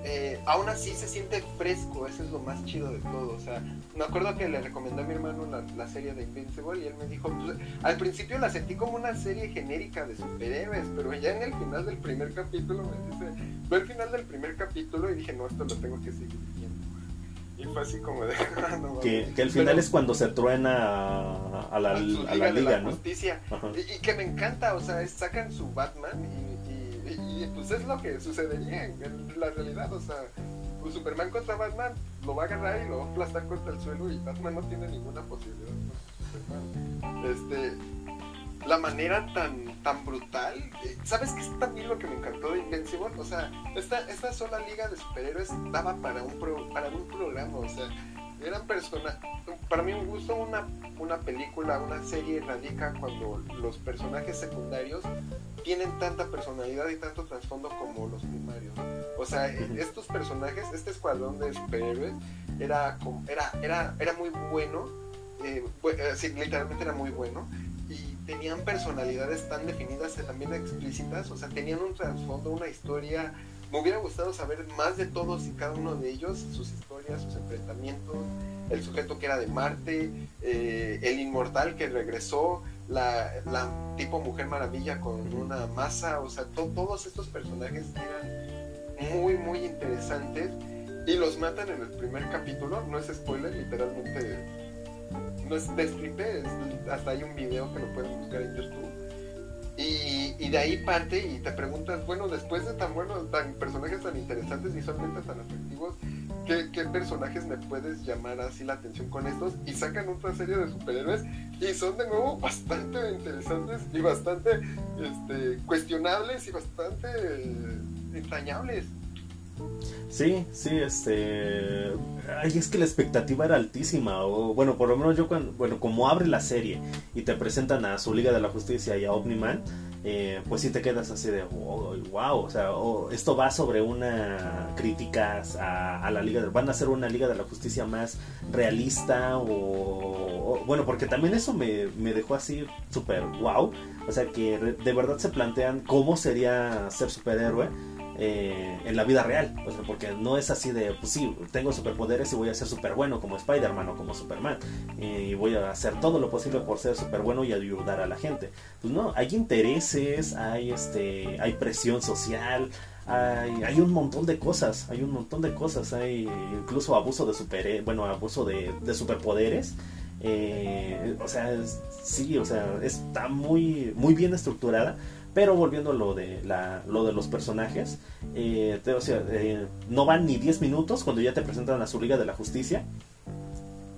eh, aún así se siente fresco, eso es lo más chido de todo. O sea, me acuerdo que le recomendé a mi hermano la, serie de Invincible y él me dijo, pues, al principio la sentí como una serie genérica de superhéroes, pero ya en el final del primer capítulo me dice, fue el final del primer capítulo y dije, no, esto lo tengo que seguir y fue así como de. que, que, el final es cuando se truena a, la, a la liga, ¿no? Justicia. Y, que me encanta, o sea, sacan su Batman y, y, pues es lo que sucedería en, la realidad, o sea. Pues Superman contra Batman lo va a agarrar y lo va a aplastar contra el suelo y Batman no tiene ninguna posibilidad Superman. Este, la manera tan, tan brutal. ¿Sabes qué es también lo que me encantó de Invincible? O sea, esta, esta sola liga de superhéroes daba para un, para un programa, o sea, eran personas. Para mí, me gusto una, una película, una serie radica cuando los personajes secundarios tienen tanta personalidad y tanto trasfondo como los primarios. O sea, estos personajes, este escuadrón de superhéroes, era, era, era, era muy bueno. Eh, eh literalmente era muy bueno tenían personalidades tan definidas y también explícitas, o sea, tenían un trasfondo, una historia. Me hubiera gustado saber más de todos y cada uno de ellos, sus historias, sus enfrentamientos, el sujeto que era de Marte, eh, el inmortal que regresó, la, tipo Mujer Maravilla con una masa, o sea, todos estos personajes eran muy, muy interesantes y los matan en el primer capítulo, no es spoiler, literalmente no es descripte, hasta hay un video que lo pueden buscar en YouTube. Y, de ahí parte y te preguntas, bueno, después de tan buenos, tan personajes tan interesantes, visualmente tan atractivos, ¿qué, ¿qué, personajes me puedes llamar así la atención con estos? Y sacan otra serie de superhéroes y son de nuevo bastante interesantes y bastante este, cuestionables y bastante entrañables. Sí, sí, este. Ay, es que la expectativa era altísima. O, bueno, por lo menos yo, cuando, bueno, como abre la serie y te presentan a su Liga de la Justicia y a Omni-Man, eh, pues sí te quedas así de wow. O sea, esto va sobre una crítica a, la Liga. De, van a hacer una Liga de la Justicia más realista. O, bueno, porque también eso me, me dejó así súper wow. O sea, que de verdad se plantean cómo sería ser superhéroe eh, en la vida real. porque no es así de, pues sí, tengo superpoderes y voy a ser súper bueno como Spider-Man o como Superman. y voy a hacer todo lo posible por ser súper bueno y ayudar a la gente. Pues no, hay intereses, hay, este, hay presión social. Hay, hay, un montón de cosas, hay un montón de cosas, hay incluso abuso de super, bueno, abuso de, de superpoderes, eh, o sea, sí, o sea, está muy, muy bien estructurada, pero volviendo a lo de, la, lo de los personajes, eh, o sea, eh, no van ni 10 minutos cuando ya te presentan a su Liga de la Justicia.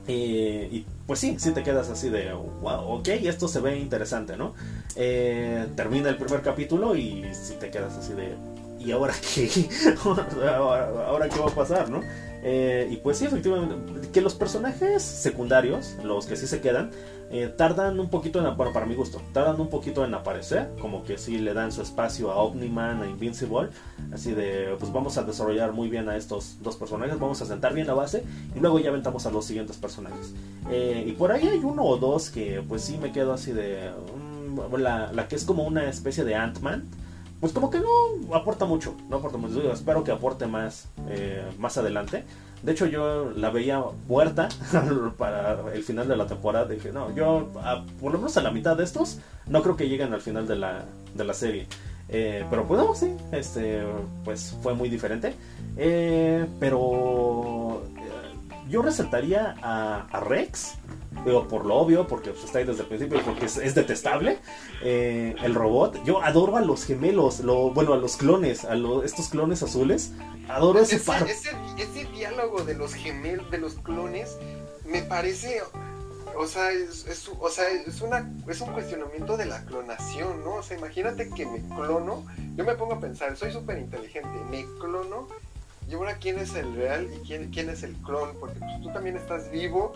Eh, y pues sí, sí te quedas así de, wow, ok, esto se ve interesante, ¿no? termina el primer capítulo y sí te quedas así de, ¿y ahora qué? ¿Ahora, qué va a pasar, no? y pues sí, efectivamente, que los personajes secundarios, los que sí se quedan, eh, tardan un poquito en, para mi gusto, tardan un poquito en aparecer, como que si le dan su espacio a Omniman, a Invincible, así de, pues vamos a desarrollar muy bien a estos dos personajes, vamos a sentar bien la base y luego ya aventamos a los siguientes personajes. Eh, y por ahí hay uno o dos que pues sí me quedo así de, mm, la, la que es como una especie de Ant-Man, pues como que no aporta mucho, no aporta mucho, espero que aporte más eh, más adelante. De hecho, yo la veía muerta para el final de la temporada. Dije, no, yo, por lo menos a la mitad de estos, no creo que lleguen al final de la, de la serie. Eh, pero pues no, sí, este, pues fue muy diferente. Eh, pero yo resaltaría a Rex Digo, por lo obvio, porque pues, está ahí desde el principio, porque es, detestable. Eh, el robot. Yo adoro a los gemelos, lo, bueno, a los clones, a estos clones azules. Adoro ese, ese par. Ese, diálogo de los gemelos, de los clones, me parece. O sea, es, o sea es, una, es un cuestionamiento de la clonación, ¿no? O sea, imagínate que me clono. Yo me pongo a pensar, soy súper inteligente, me clono y ahora quién es el real y quién, quién es el clon, porque pues, tú también estás vivo,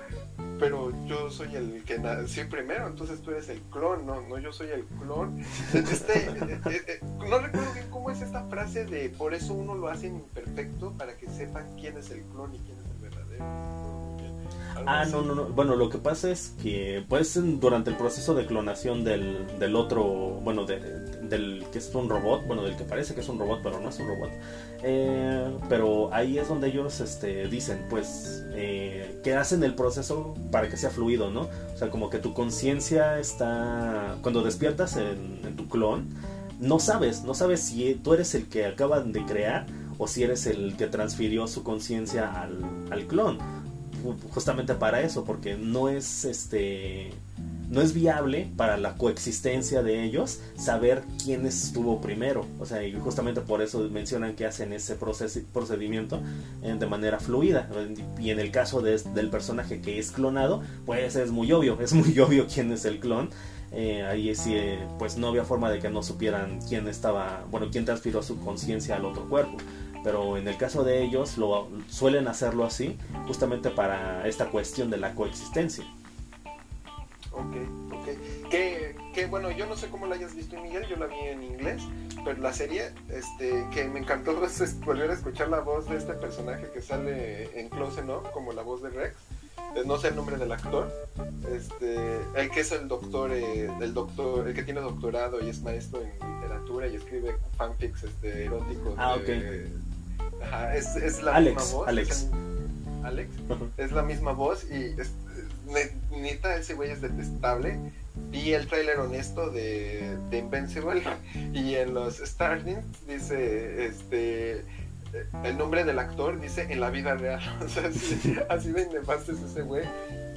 pero yo soy el que nació primero, entonces tú eres el clon, no, no yo soy el clon. Este, eh, eh, eh, no recuerdo bien cómo es esta frase de por eso uno lo hace imperfecto para que sepan quién es el clon y quién es el verdadero. Ah, no, no, no. Bueno, lo que pasa es que, pues, durante el proceso de clonación del, del otro, bueno, del que es un robot, bueno, del que parece que es un robot, pero no es un robot. Eh, pero ahí es donde ellos este, dicen, pues, eh, que hacen el proceso para que sea fluido, ¿no? O sea, como que tu conciencia está, cuando despiertas en, tu clon, no sabes, no sabes si tú eres el que acaban de crear o si eres el que transfirió su conciencia al, al clon justamente para eso, porque no es este no es viable para la coexistencia de ellos saber quién estuvo primero. O sea, y justamente por eso mencionan que hacen ese procedimiento eh, de manera fluida. Y en el caso del personaje que es clonado, pues es muy obvio, es muy obvio quién es el clon. Eh, ahí sí, eh, pues no había forma de que no supieran quién estaba, bueno, quién transfirió su conciencia al otro cuerpo pero en el caso de ellos lo suelen hacerlo así justamente para esta cuestión de la coexistencia. Ok, ok. Que, que bueno, yo no sé cómo la hayas visto Miguel, yo la vi en inglés, pero la serie, este, que me encantó volver a escuchar la voz de este personaje que sale en Close ¿no? como la voz de Rex. Eh, no sé el nombre del actor, este, el que es el doctor, eh, el doctor, el que tiene doctorado y es maestro en literatura y escribe fanfics este, eróticos ah, es, la misma voz. Alex. Alex. Es la misma voz y neta, ese güey es detestable. Vi el tráiler honesto de, de, Invincible y en los Starlings dice este el nombre del actor dice en la vida real. O sea, así, de nefasto es ese güey.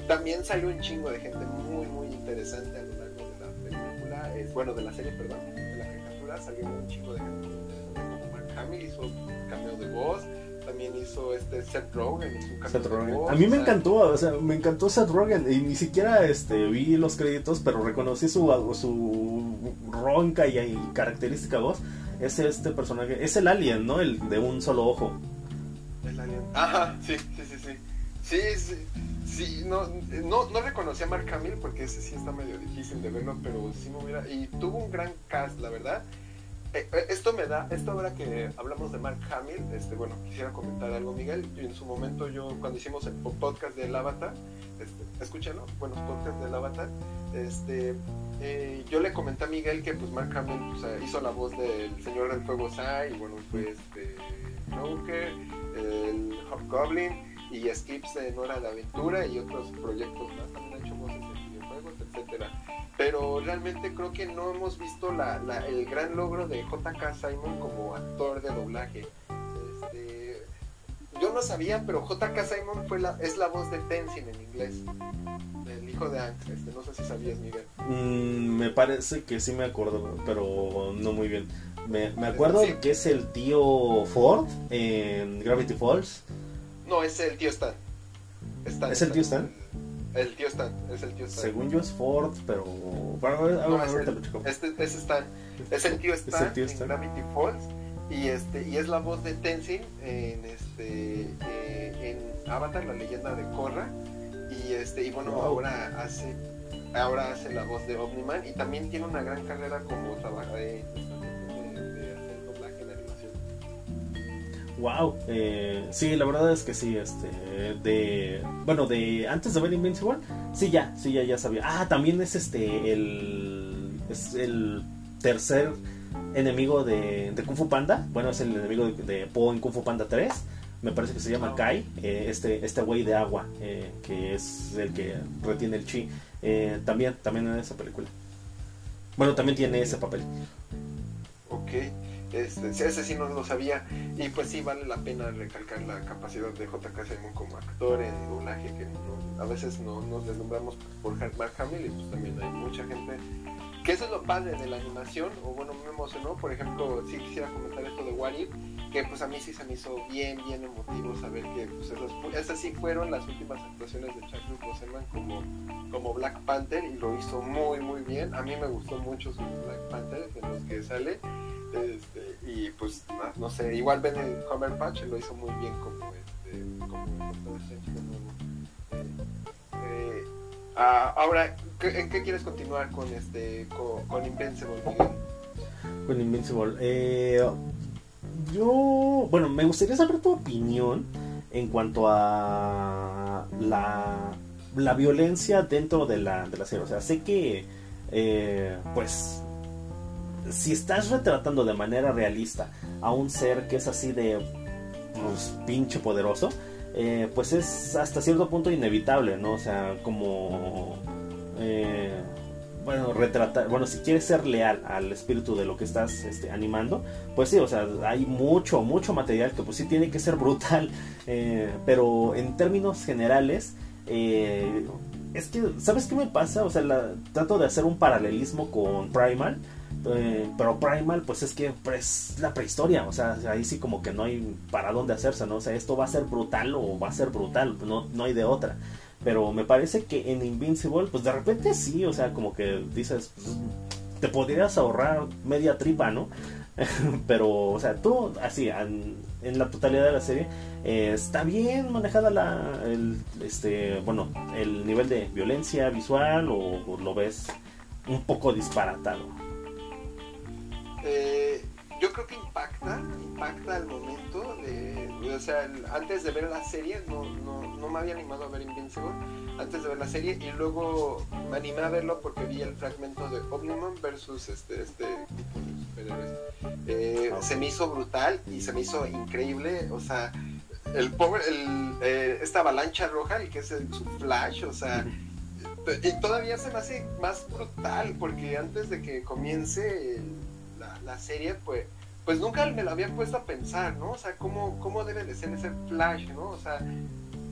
También salió un chingo de gente muy, muy interesante a lo largo de la película. Es, bueno, de la serie, perdón. De la caricatura salió un chingo de gente muy interesante. Como Mark Hamill hizo cameo de voz. También hizo este Seth Rogen, Seth Rogen. A mí me encantó, o sea, me encantó Seth Rogen y ni siquiera este vi los créditos, pero reconocí su su ronca y, característica voz. Es este personaje, es el alien, ¿no? El de un solo ojo. El alien. Ajá, sí, sí, sí, sí. Sí, sí. Sí, no, no, no reconocí a Mark Hamill porque ese sí está medio difícil de verlo, pero sí me hubiera... Y tuvo un gran cast, la verdad. Eh, eh, esto me da, esto ahora que hablamos de Mark Hamill, este, bueno, quisiera comentar algo, Miguel. En su momento, yo, cuando hicimos el podcast del Avatar, este, escúchalo, buenos podcasts del Avatar, este, eh, yo le comenté a Miguel que pues Mark Hamill hizo la voz del Señor del Fuego Sai, y bueno, fue este Joker, el Hobgoblin y Skips en Hora de Aventura y otros proyectos más, también etcétera. Pero realmente creo que no hemos visto la, la, el gran logro de JK Simon como actor de doblaje. Este, yo no sabía, pero JK Simon fue la, es la voz de Tenzin en inglés hijo de Ang. Este, no sé si sabías, Miguel. Mm, me parece que sí me acuerdo, pero no muy bien. Me, me acuerdo que es el tío Ford en Gravity Falls. No, es el tío Stan. ¿Es el tío Stan? El tío Stan, es el tío Stan. Según yo es Ford, pero. Bueno, no, es, el, este, es Stan. Es el tío Stan, el tío Stan? en Gravity Falls. Y, este, y es la voz de Tenzin en, este, eh, en Avatar, la leyenda de Korra y este y bueno ahora hace ahora hace la voz de Omniman y también tiene una gran carrera como trabaja wow eh, sí la verdad es que sí este de bueno de antes de ver Invincible sí ya sí ya ya sabía ah también es este el es el tercer enemigo de, Kung Fu Panda bueno es el enemigo de, de Po en Kung Fu Panda 3 me parece que se llama Kai, eh, este, este güey de agua, eh, que es el que retiene el chi. Eh, también, también en esa película. Bueno, también tiene ese papel. Ok, este, ese sí no lo sabía. Y pues sí vale la pena recalcar la capacidad de J.K. Simon como actor en doblaje, que a veces no nos deslumbramos por Mark Hamill y pues también hay mucha gente que eso es lo padre de la animación, o bueno, me emocionó, por ejemplo, sí quisiera comentar esto de What que pues a mí sí se me hizo bien, bien emotivo saber que pues esas, sí fueron las últimas actuaciones de Chadwick Boseman como, como Black Panther y lo hizo muy, muy bien. A mí me gustó mucho su Black Panther, de los que sale. Este, y pues no, sé, igual Ben Homer Patch lo hizo muy bien como este, como eh, ah, ahora, ¿en qué quieres continuar con este con, con Invincible, Miguel? Con Invincible, eh, yo, bueno, me gustaría saber tu opinión en cuanto a la, la violencia dentro de la, de la serie. O sea, sé que, eh, pues, si estás retratando de manera realista a un ser que es así de, pues, pinche poderoso, eh, pues es hasta cierto punto inevitable, ¿no? O sea, como... Eh, bueno, retratar, bueno, si quieres ser leal al espíritu de lo que estás este, animando, pues sí, o sea, hay mucho, mucho material que pues sí tiene que ser brutal, eh, pero en términos generales, es que, ¿sabes qué me pasa? O sea, trato de hacer un paralelismo con Primal, eh, pero Primal, pues es que es pues, la prehistoria, o sea, ahí sí como que no hay para dónde hacerse, ¿no? O sea, esto va a ser brutal o va a ser brutal, no, no hay de otra. Pero me parece que en Invincible, pues de repente sí, o sea, como que dices, pues, te podrías ahorrar media tripa, ¿no? Pero, o sea, tú, así, en, la totalidad de la serie, eh, está bien manejada la, el, este, bueno, el nivel de violencia visual o, lo ves un poco disparatado. Eh, yo creo que impacta, impacta al momento de, o sea, antes de ver la serie no, no, no, me había animado a ver Invincible, antes de ver la serie y luego me animé a verlo porque vi el fragmento de Omniman versus este, este tipo de superhéroes. Eh, se me hizo brutal y se me hizo increíble, o sea, el power, el, eh, esta avalancha roja, el que es el, su flash, o sea, y todavía se me hace más brutal porque antes de que comience la, serie, pues, pues nunca me lo había puesto a pensar, ¿no? O sea, ¿cómo, cómo debe de ser ese flash, ¿no? O sea,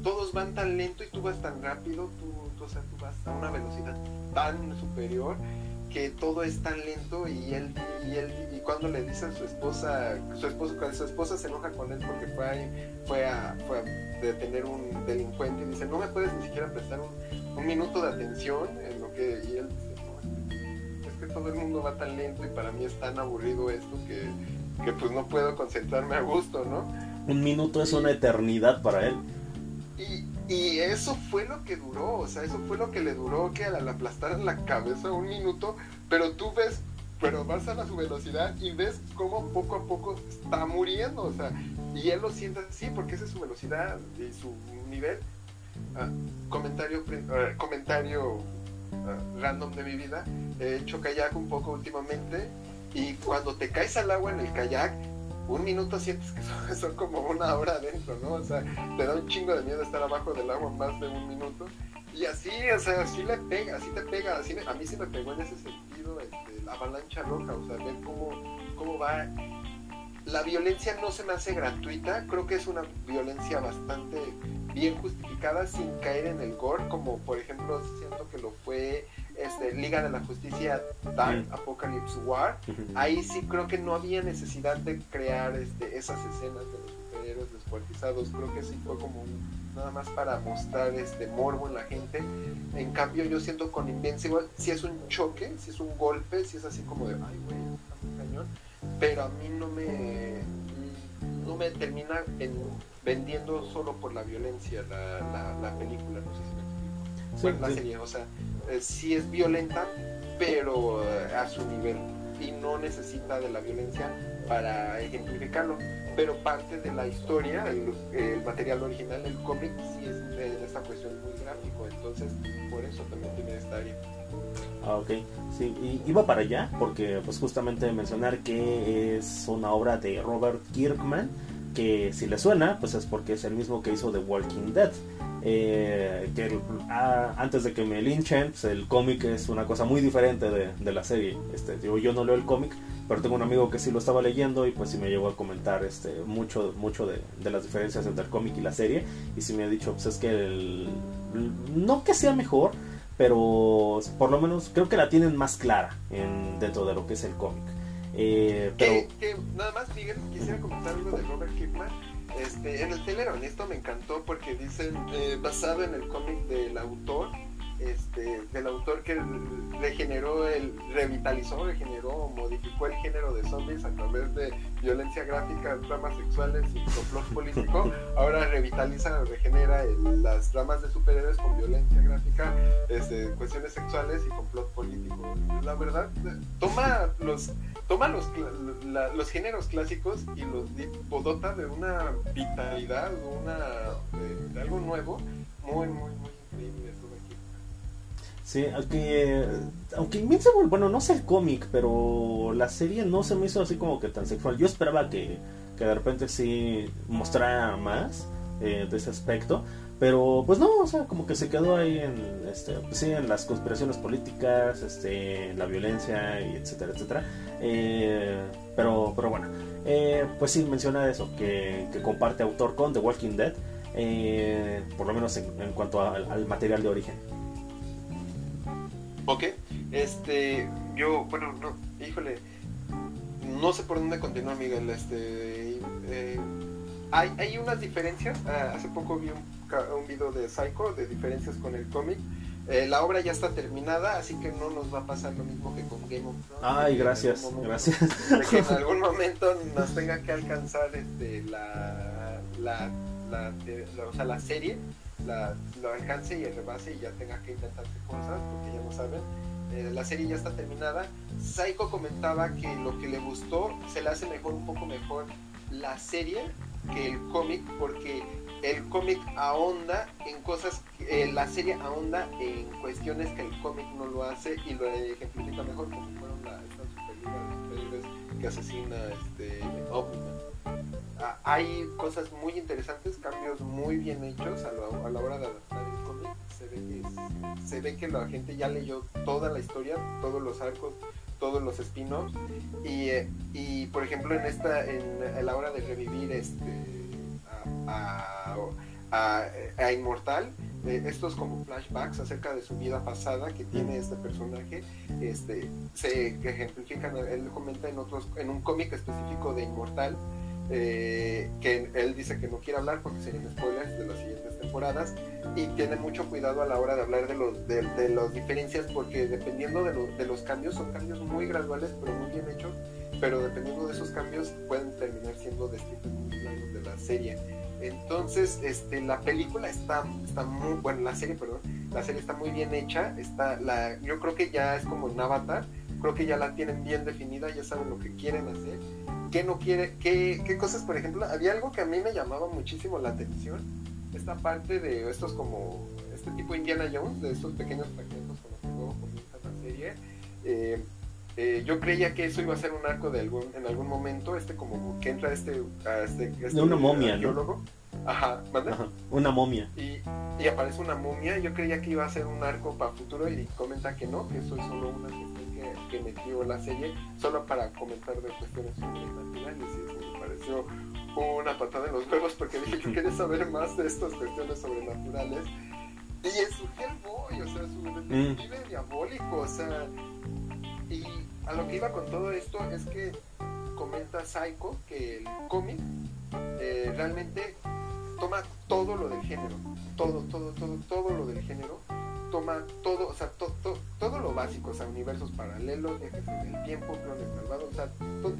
todos van tan lento y tú vas tan rápido, tú, o sea, tú vas a una velocidad tan superior que todo es tan lento y él y él y cuando le dice a su esposa su esposo cuando su esposa se enoja con él porque fue a, fue a, fue a detener un delincuente y dice no me puedes ni siquiera prestar un, un minuto de atención en lo que y él todo el mundo va tan lento y para mí es tan aburrido esto que, que pues no puedo concentrarme a gusto, ¿no? Un minuto es una eternidad para él. Y, y, eso fue lo que duró, o sea, eso fue lo que le duró que al aplastar en la cabeza un minuto, pero tú ves, pero vas a su velocidad y ves cómo poco a poco está muriendo, o sea, y él lo siente así porque esa es su velocidad y su nivel. Ah, comentario, uh, comentario random de mi vida, he hecho kayak un poco últimamente y cuando te caes al agua en el kayak, un minuto sientes que son, como una hora adentro, ¿no? O sea, te da un chingo de miedo estar abajo del agua más de un minuto. Y así, o sea, así le pega, así te pega, así a mí sí me pegó en ese sentido este, la avalancha roja, o sea, ver cómo, cómo va. La violencia no se me hace gratuita, creo que es una violencia bastante bien justificada sin caer en el gore, como por ejemplo siento que lo fue este, Liga de la Justicia Dark Apocalypse War. Ahí sí creo que no había necesidad de crear este, esas escenas de los superhéroes descuartizados. Creo que sí fue como nada más para mostrar este morbo en la gente. En cambio, yo siento con Invincible si es un choque, si es un golpe, si es así como de, ay, güey, cañón. Pero a mí no me, no me termina en, vendiendo solo por la violencia la, la, película, no sé si me explico. bueno, la serie, o sea, eh, sí es violenta, pero eh, a su nivel y no necesita de la violencia para ejemplificarlo. Pero parte de la historia, el, material original, el cómic, sí es de esta cuestión muy gráfico, entonces por eso también tiene esta área. Ah, ok. Sí, y iba para allá porque pues justamente mencionar que es una obra de Robert Kirkman, que si le suena, pues es porque es el mismo que hizo The Walking Dead. Eh, que ah, antes de que me linchen, pues, el cómic es una cosa muy diferente de, la serie. Este, yo no leo el cómic, pero tengo un amigo que sí lo estaba leyendo y pues sí me llegó a comentar este, mucho, mucho de, las diferencias entre el cómic y la serie. Y sí me ha dicho, pues es que no que sea mejor, pero por lo menos creo que la tienen más clara en, dentro de lo que es el cómic. Eh, pero... nada más, Miguel, quisiera comentar algo de Robert Kirkman este, en el trailer honesto me encantó porque dicen, eh, basado en el cómic del autor, este, del autor que regeneró, el, revitalizó, regeneró, modificó el género de zombies a través de violencia gráfica, dramas sexuales y complot político. Ahora revitaliza, regenera las dramas de superhéroes con violencia gráfica, este, cuestiones sexuales y complot político. La verdad, toma los toma los, los géneros clásicos y los dota de una vitalidad, una, de, algo nuevo, muy, muy, muy increíble Sí, aunque, aunque Invincible, bueno, no sé el cómic, pero la serie no se me hizo así como que tan sexual. Yo esperaba que, que de repente sí mostrara más eh, de ese aspecto, pero pues no, o sea, como que se quedó ahí en, este, pues sí, en las conspiraciones políticas, este, la violencia, y etcétera, etcétera. Eh, pero, pero bueno, eh, pues sí menciona eso, que, que, comparte autor con The Walking Dead, por lo menos en, en cuanto al material de origen. Ok, este, yo, bueno, no, híjole, no sé por dónde continuar, Miguel. Este, eh, hay, hay unas diferencias. Ah, hace poco vi un, un, video de Psycho de diferencias con el cómic. Eh, la obra ya está terminada, así que no nos va a pasar lo mismo que con Game of Thrones. Ay, gracias, gracias. que en algún momento nos tenga que alcanzar este, la, la, la, o sea, la serie la, lo alcance y el rebase y ya tenga que intentarse cosas, porque ya no saben. Eh, la serie ya está terminada. Saiko comentaba que lo que le gustó se le hace mejor, un poco mejor la serie que el cómic, porque el cómic ahonda en cosas, eh, la serie ahonda en cuestiones que el cómic no lo hace y lo ejemplifica mejor, como fueron la, esta que asesina este, Ah, hay cosas muy interesantes, cambios muy bien hechos a, la hora de adaptar el cómic. Se ve, que se ve que la gente ya leyó toda la historia, todos los arcos, todos los spin-offs. Y, eh, y, por ejemplo, en esta, en, la hora de revivir este a, a, Inmortal, eh, estos como flashbacks acerca de su vida pasada que tiene este personaje este se ejemplifican él comenta en otros en un cómic específico de Inmortal eh, que él dice que no quiere hablar porque serían spoilers de las siguientes temporadas y tiene mucho cuidado a la hora de hablar de, los, de, las diferencias porque dependiendo de, de, los cambios son cambios muy graduales pero muy bien hechos pero dependiendo de esos cambios pueden terminar siendo destinos muy claros de la serie. Entonces este la película está está muy bueno la serie perdón la serie está muy bien hecha está la yo creo que ya es como un avatar creo que ya la tienen bien definida ya saben lo que quieren hacer qué no quiere, qué, qué cosas, por ejemplo, había algo que a mí me llamaba muchísimo la atención, esta parte de estos como, este tipo Indiana Jones, de estos pequeños fragmentos con los que Eh, eh, yo creía que eso iba a ser un arco de algún, en algún momento, este como que entra este, este, este de una momia, arqueólogo. Ajá. Ajá, una momia. Y, y, aparece una momia. Yo creía que iba a ser un arco para futuro y comenta que no, que eso es solo una que, metió la serie solo para comentar de cuestiones sobrenaturales. Y eso me pareció una patada en los huevos porque dije que quería saber más de estas cuestiones sobrenaturales. Y es su Hellboy, o sea, su detective mm. diabólico, o sea. Y a lo que iba con todo esto es que comenta Psycho que el cómic eh, realmente toma todo lo del género, todo, todo, todo, todo lo del género, toma todo, o sea, todo lo básico, o sea, universos paralelos, viajes en el tiempo, clones malvados, o sea,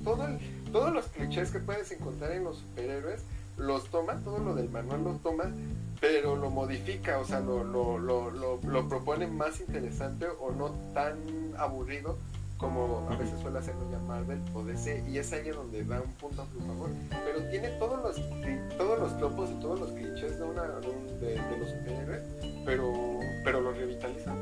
todo todos los clichés que puedes encontrar en los superhéroes, los toma, todo lo del manual lo toma, pero lo modifica, o sea, lo, lo, lo, lo propone más interesante o no tan aburrido como a veces suele hacerlo ya Marvel o DC, y es ahí donde da un punto a su favor. Pero tiene todos los todos los tropos y todos los clichés de, una, de los superhéroes, pero, pero lo revitaliza.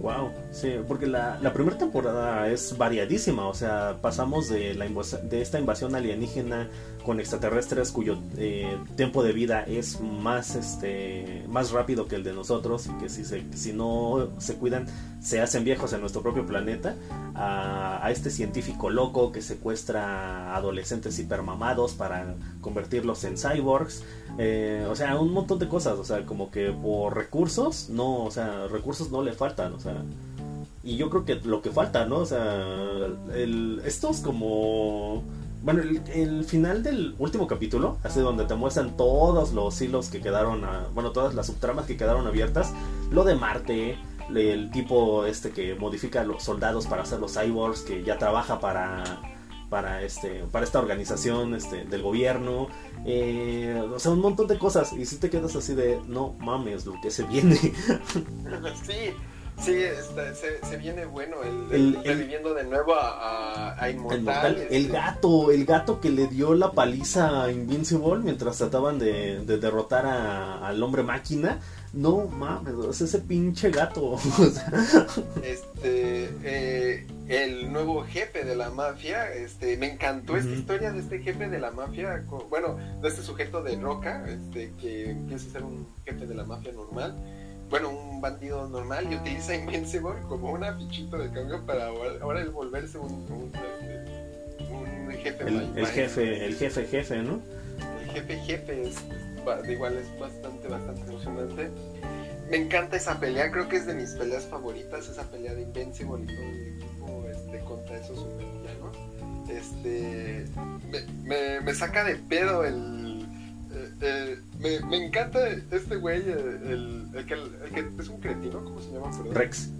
Wow, sí, porque la, la primera temporada es variadísima, o sea, pasamos de, la de esta invasión alienígena con extraterrestres cuyo eh, tiempo de vida es más, este, más rápido que el de nosotros y que si, se, si no se cuidan se hacen viejos en nuestro propio planeta, a, a este científico loco que secuestra adolescentes hipermamados para convertirlos en cyborgs, eh, o sea, un montón de cosas, o sea, como que por recursos, no, o sea, recursos no le faltan, o sea, y yo creo que lo que falta, ¿no? O sea, el, estos como... Bueno, el, final del último capítulo, así donde te muestran todos los hilos que quedaron, bueno, todas las subtramas que quedaron abiertas, lo de Marte, el tipo este que modifica a los soldados para hacer los cyborgs, que ya trabaja para para este para esta organización este del gobierno eh, o sea un montón de cosas y si te quedas así de no mames lo que se viene sí Sí, se, viene bueno el, reviviendo de nuevo a, a, Inmortal. El, este. gato, el gato que le dio la paliza a Invincible mientras trataban de, derrotar al hombre máquina. No mames, ese pinche gato. este, eh, el nuevo jefe de la mafia, este, me encantó esta historia de este jefe de la mafia, bueno, de este sujeto de Roca, este, que empieza a ser un jefe de la mafia normal bueno, un bandido normal y utiliza Invincible como una fichita de cambio para ahora, el volverse un, un, este, jefe. El, jefe, el jefe jefe, ¿no? El jefe jefe es, igual es bastante, bastante emocionante. Me encanta esa pelea, creo que es de mis peleas favoritas, esa pelea de Invincible y todo el equipo este, contra esos supervillanos. Este, me, me saca de pedo el eh, me, me, encanta este güey, el, el, que, el, que, es un cretino, ¿cómo se llama? Rex.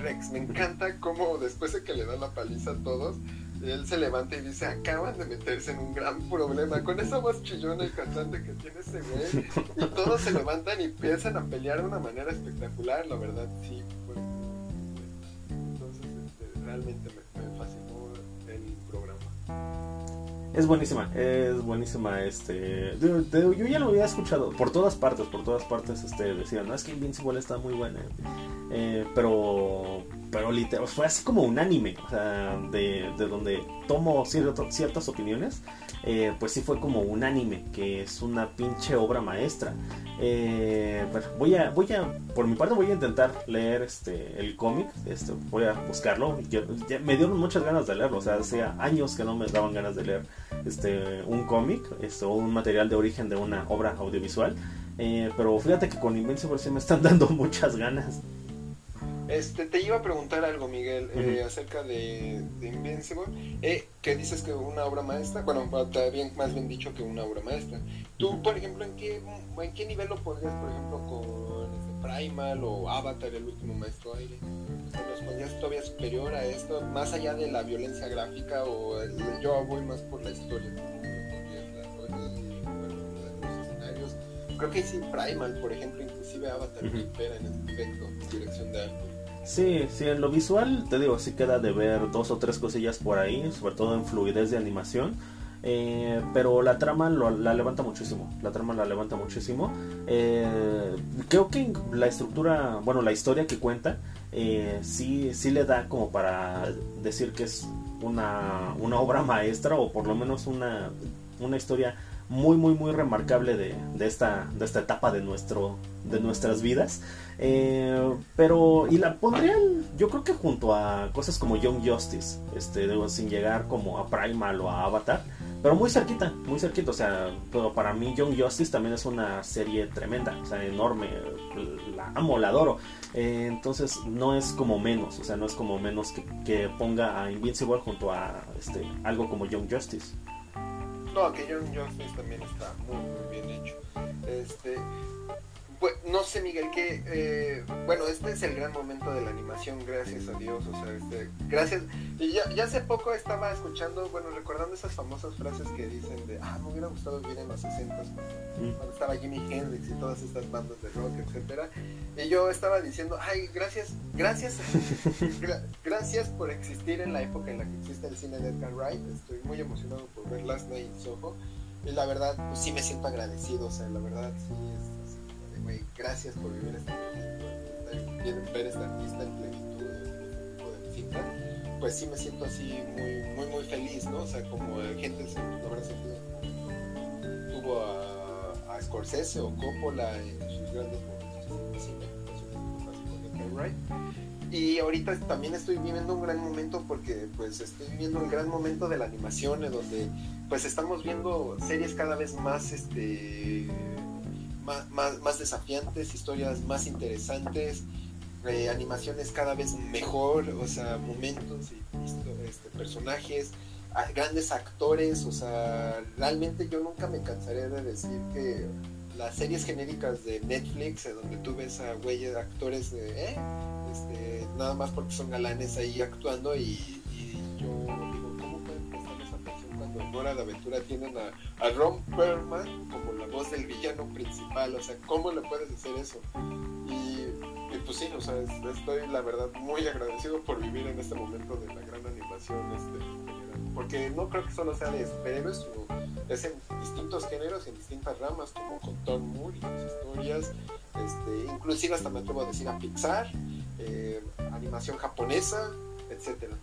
Rex, me encanta cómo después de que le da la paliza a todos, él se levanta y dice, acaban de meterse en un gran problema, con esa voz chillona y cantante que tiene ese güey, y todos se levantan y empiezan a pelear de una manera espectacular, la verdad, sí. entonces, este, realmente me, me fascinó el programa. Es buenísima, es buenísima. Este, yo, ya lo había escuchado por todas partes, por todas partes. Este, decían, no es que Invincible está muy buena, eh, pero, pero literal, fue así como un anime, o sea, de, de donde tomo ciertas opiniones eh, pues sí fue como un anime, que es una pinche obra maestra. Eh, bueno, voy a, voy a, por mi parte voy a intentar leer este el cómic, este, voy a buscarlo. me dieron muchas ganas de leerlo, o sea, hacía años que no me daban ganas de leer este un cómic, esto, un material de origen de una obra audiovisual. Eh, pero fíjate que con Invincible sí me están dando muchas ganas. Este, te iba a preguntar algo, Miguel, eh, acerca de, Invincible, eh, que dices que una obra maestra, bueno, bien, más bien dicho que una obra maestra. Tú, por ejemplo, ¿en qué, en qué nivel lo pondrías, por ejemplo, con este, Primal o Avatar, el último maestro aire? ¿Los pondrías todavía superior a esto, más allá de la violencia gráfica o yo voy más por la historia? Creo que sí, Primal, por ejemplo, inclusive Avatar supera en ese aspecto, dirección de arte. Sí, sí, en lo visual, te digo, sí queda de ver dos o tres cosillas por ahí, sobre todo en fluidez de animación. Eh, pero la trama la levanta muchísimo. La trama la levanta muchísimo. Eh, creo que la estructura, bueno, la historia que cuenta eh, sí, sí le da como para decir que es una, una obra maestra o por lo menos una, una historia muy muy muy remarcable de, de, esta, de esta etapa de, nuestro, de nuestras vidas. Pero, y la pondrían, yo creo que junto a cosas como Young Justice, este, sin llegar como a Primal o a Avatar, pero muy cerquita, muy cerquita. O sea, pero para mí Young Justice también es una serie tremenda, o sea, enorme. La amo, la adoro. Eh, entonces no es como menos, o sea, no es como menos que, que ponga a Invincible junto a este, algo como Young Justice. No, que Young Justice también está muy, muy bien hecho. Este, pues, no sé, Miguel, que eh, bueno, este es el gran momento de la animación, gracias a Dios, o sea, este, gracias. Y ya, ya, hace poco estaba escuchando, bueno, recordando esas famosas frases que dicen de, ah, me hubiera gustado vivir en los 60 mm. cuando estaba Jimi Hendrix y todas estas bandas de rock, etcétera. Y yo estaba diciendo, ay, gracias, gracias, gracias por existir en la época en la que existe el cine de Edgar Wright. Estoy muy emocionado por ver Last Night in Soho. Y la verdad, pues sí me siento agradecido, o sea, la verdad, sí es gracias por vivir este momento, ver esta artista en plenitud de cinta, pues sí me siento así muy, muy, muy feliz, ¿no? O sea, como gente se tuvo a, a, Scorsese o Coppola en sus grandes momentos y ahorita también estoy viviendo un gran momento porque pues estoy viviendo un gran momento de la animación en donde pues estamos viendo series cada vez más este más, más, desafiantes, historias más interesantes, eh, animaciones cada vez mejor, o sea, momentos y este, personajes, grandes actores, o sea, realmente yo nunca me cansaré de decir que las series genéricas de Netflix, donde tú ves a güeyes actores ¿eh? este, nada más porque son galanes ahí actuando y, yo en Hora de Aventura tienen a, a Ron Perlman como voz del villano principal, o sea, ¿cómo le puedes hacer eso? Y, pues sí, o sea, estoy la verdad muy agradecido por vivir en este momento de la gran animación este, porque no creo que solo sea de superhéroes, es en distintos géneros, en distintas ramas, como con Tom Moore y sus historias, este, inclusive hasta me atrevo a decir a Pixar, eh, animación japonesa, etcétera.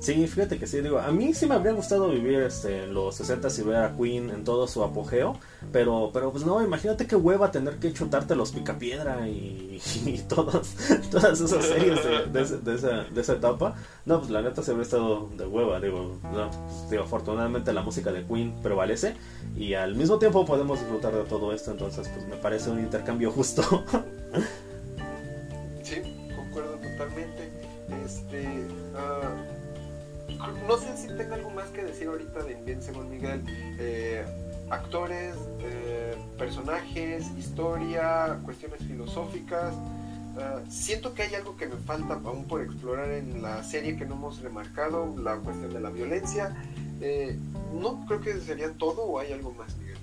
Sí, fíjate que sí, digo, a mí sí me habría gustado vivir este, en los 60 y ver a Queen en todo su apogeo, pero, pero pues no, imagínate qué hueva tener que chutarte los Picapiedra y, y todas, todas esas series de, esa, de, esa, etapa. No, pues la neta se habría estado de hueva, digo, pues, digo, afortunadamente la música de Queen prevalece y al mismo tiempo podemos disfrutar de todo esto, entonces pues me parece un intercambio justo. no sé si tenga algo más que decir ahorita de Invincible Miguel. Eh, actores, eh, personajes, historia, cuestiones filosóficas. Uh, siento que hay algo que me falta aún por explorar en la serie que no hemos remarcado, la cuestión de la violencia. Eh, no creo que sería todo o hay algo más, Miguel.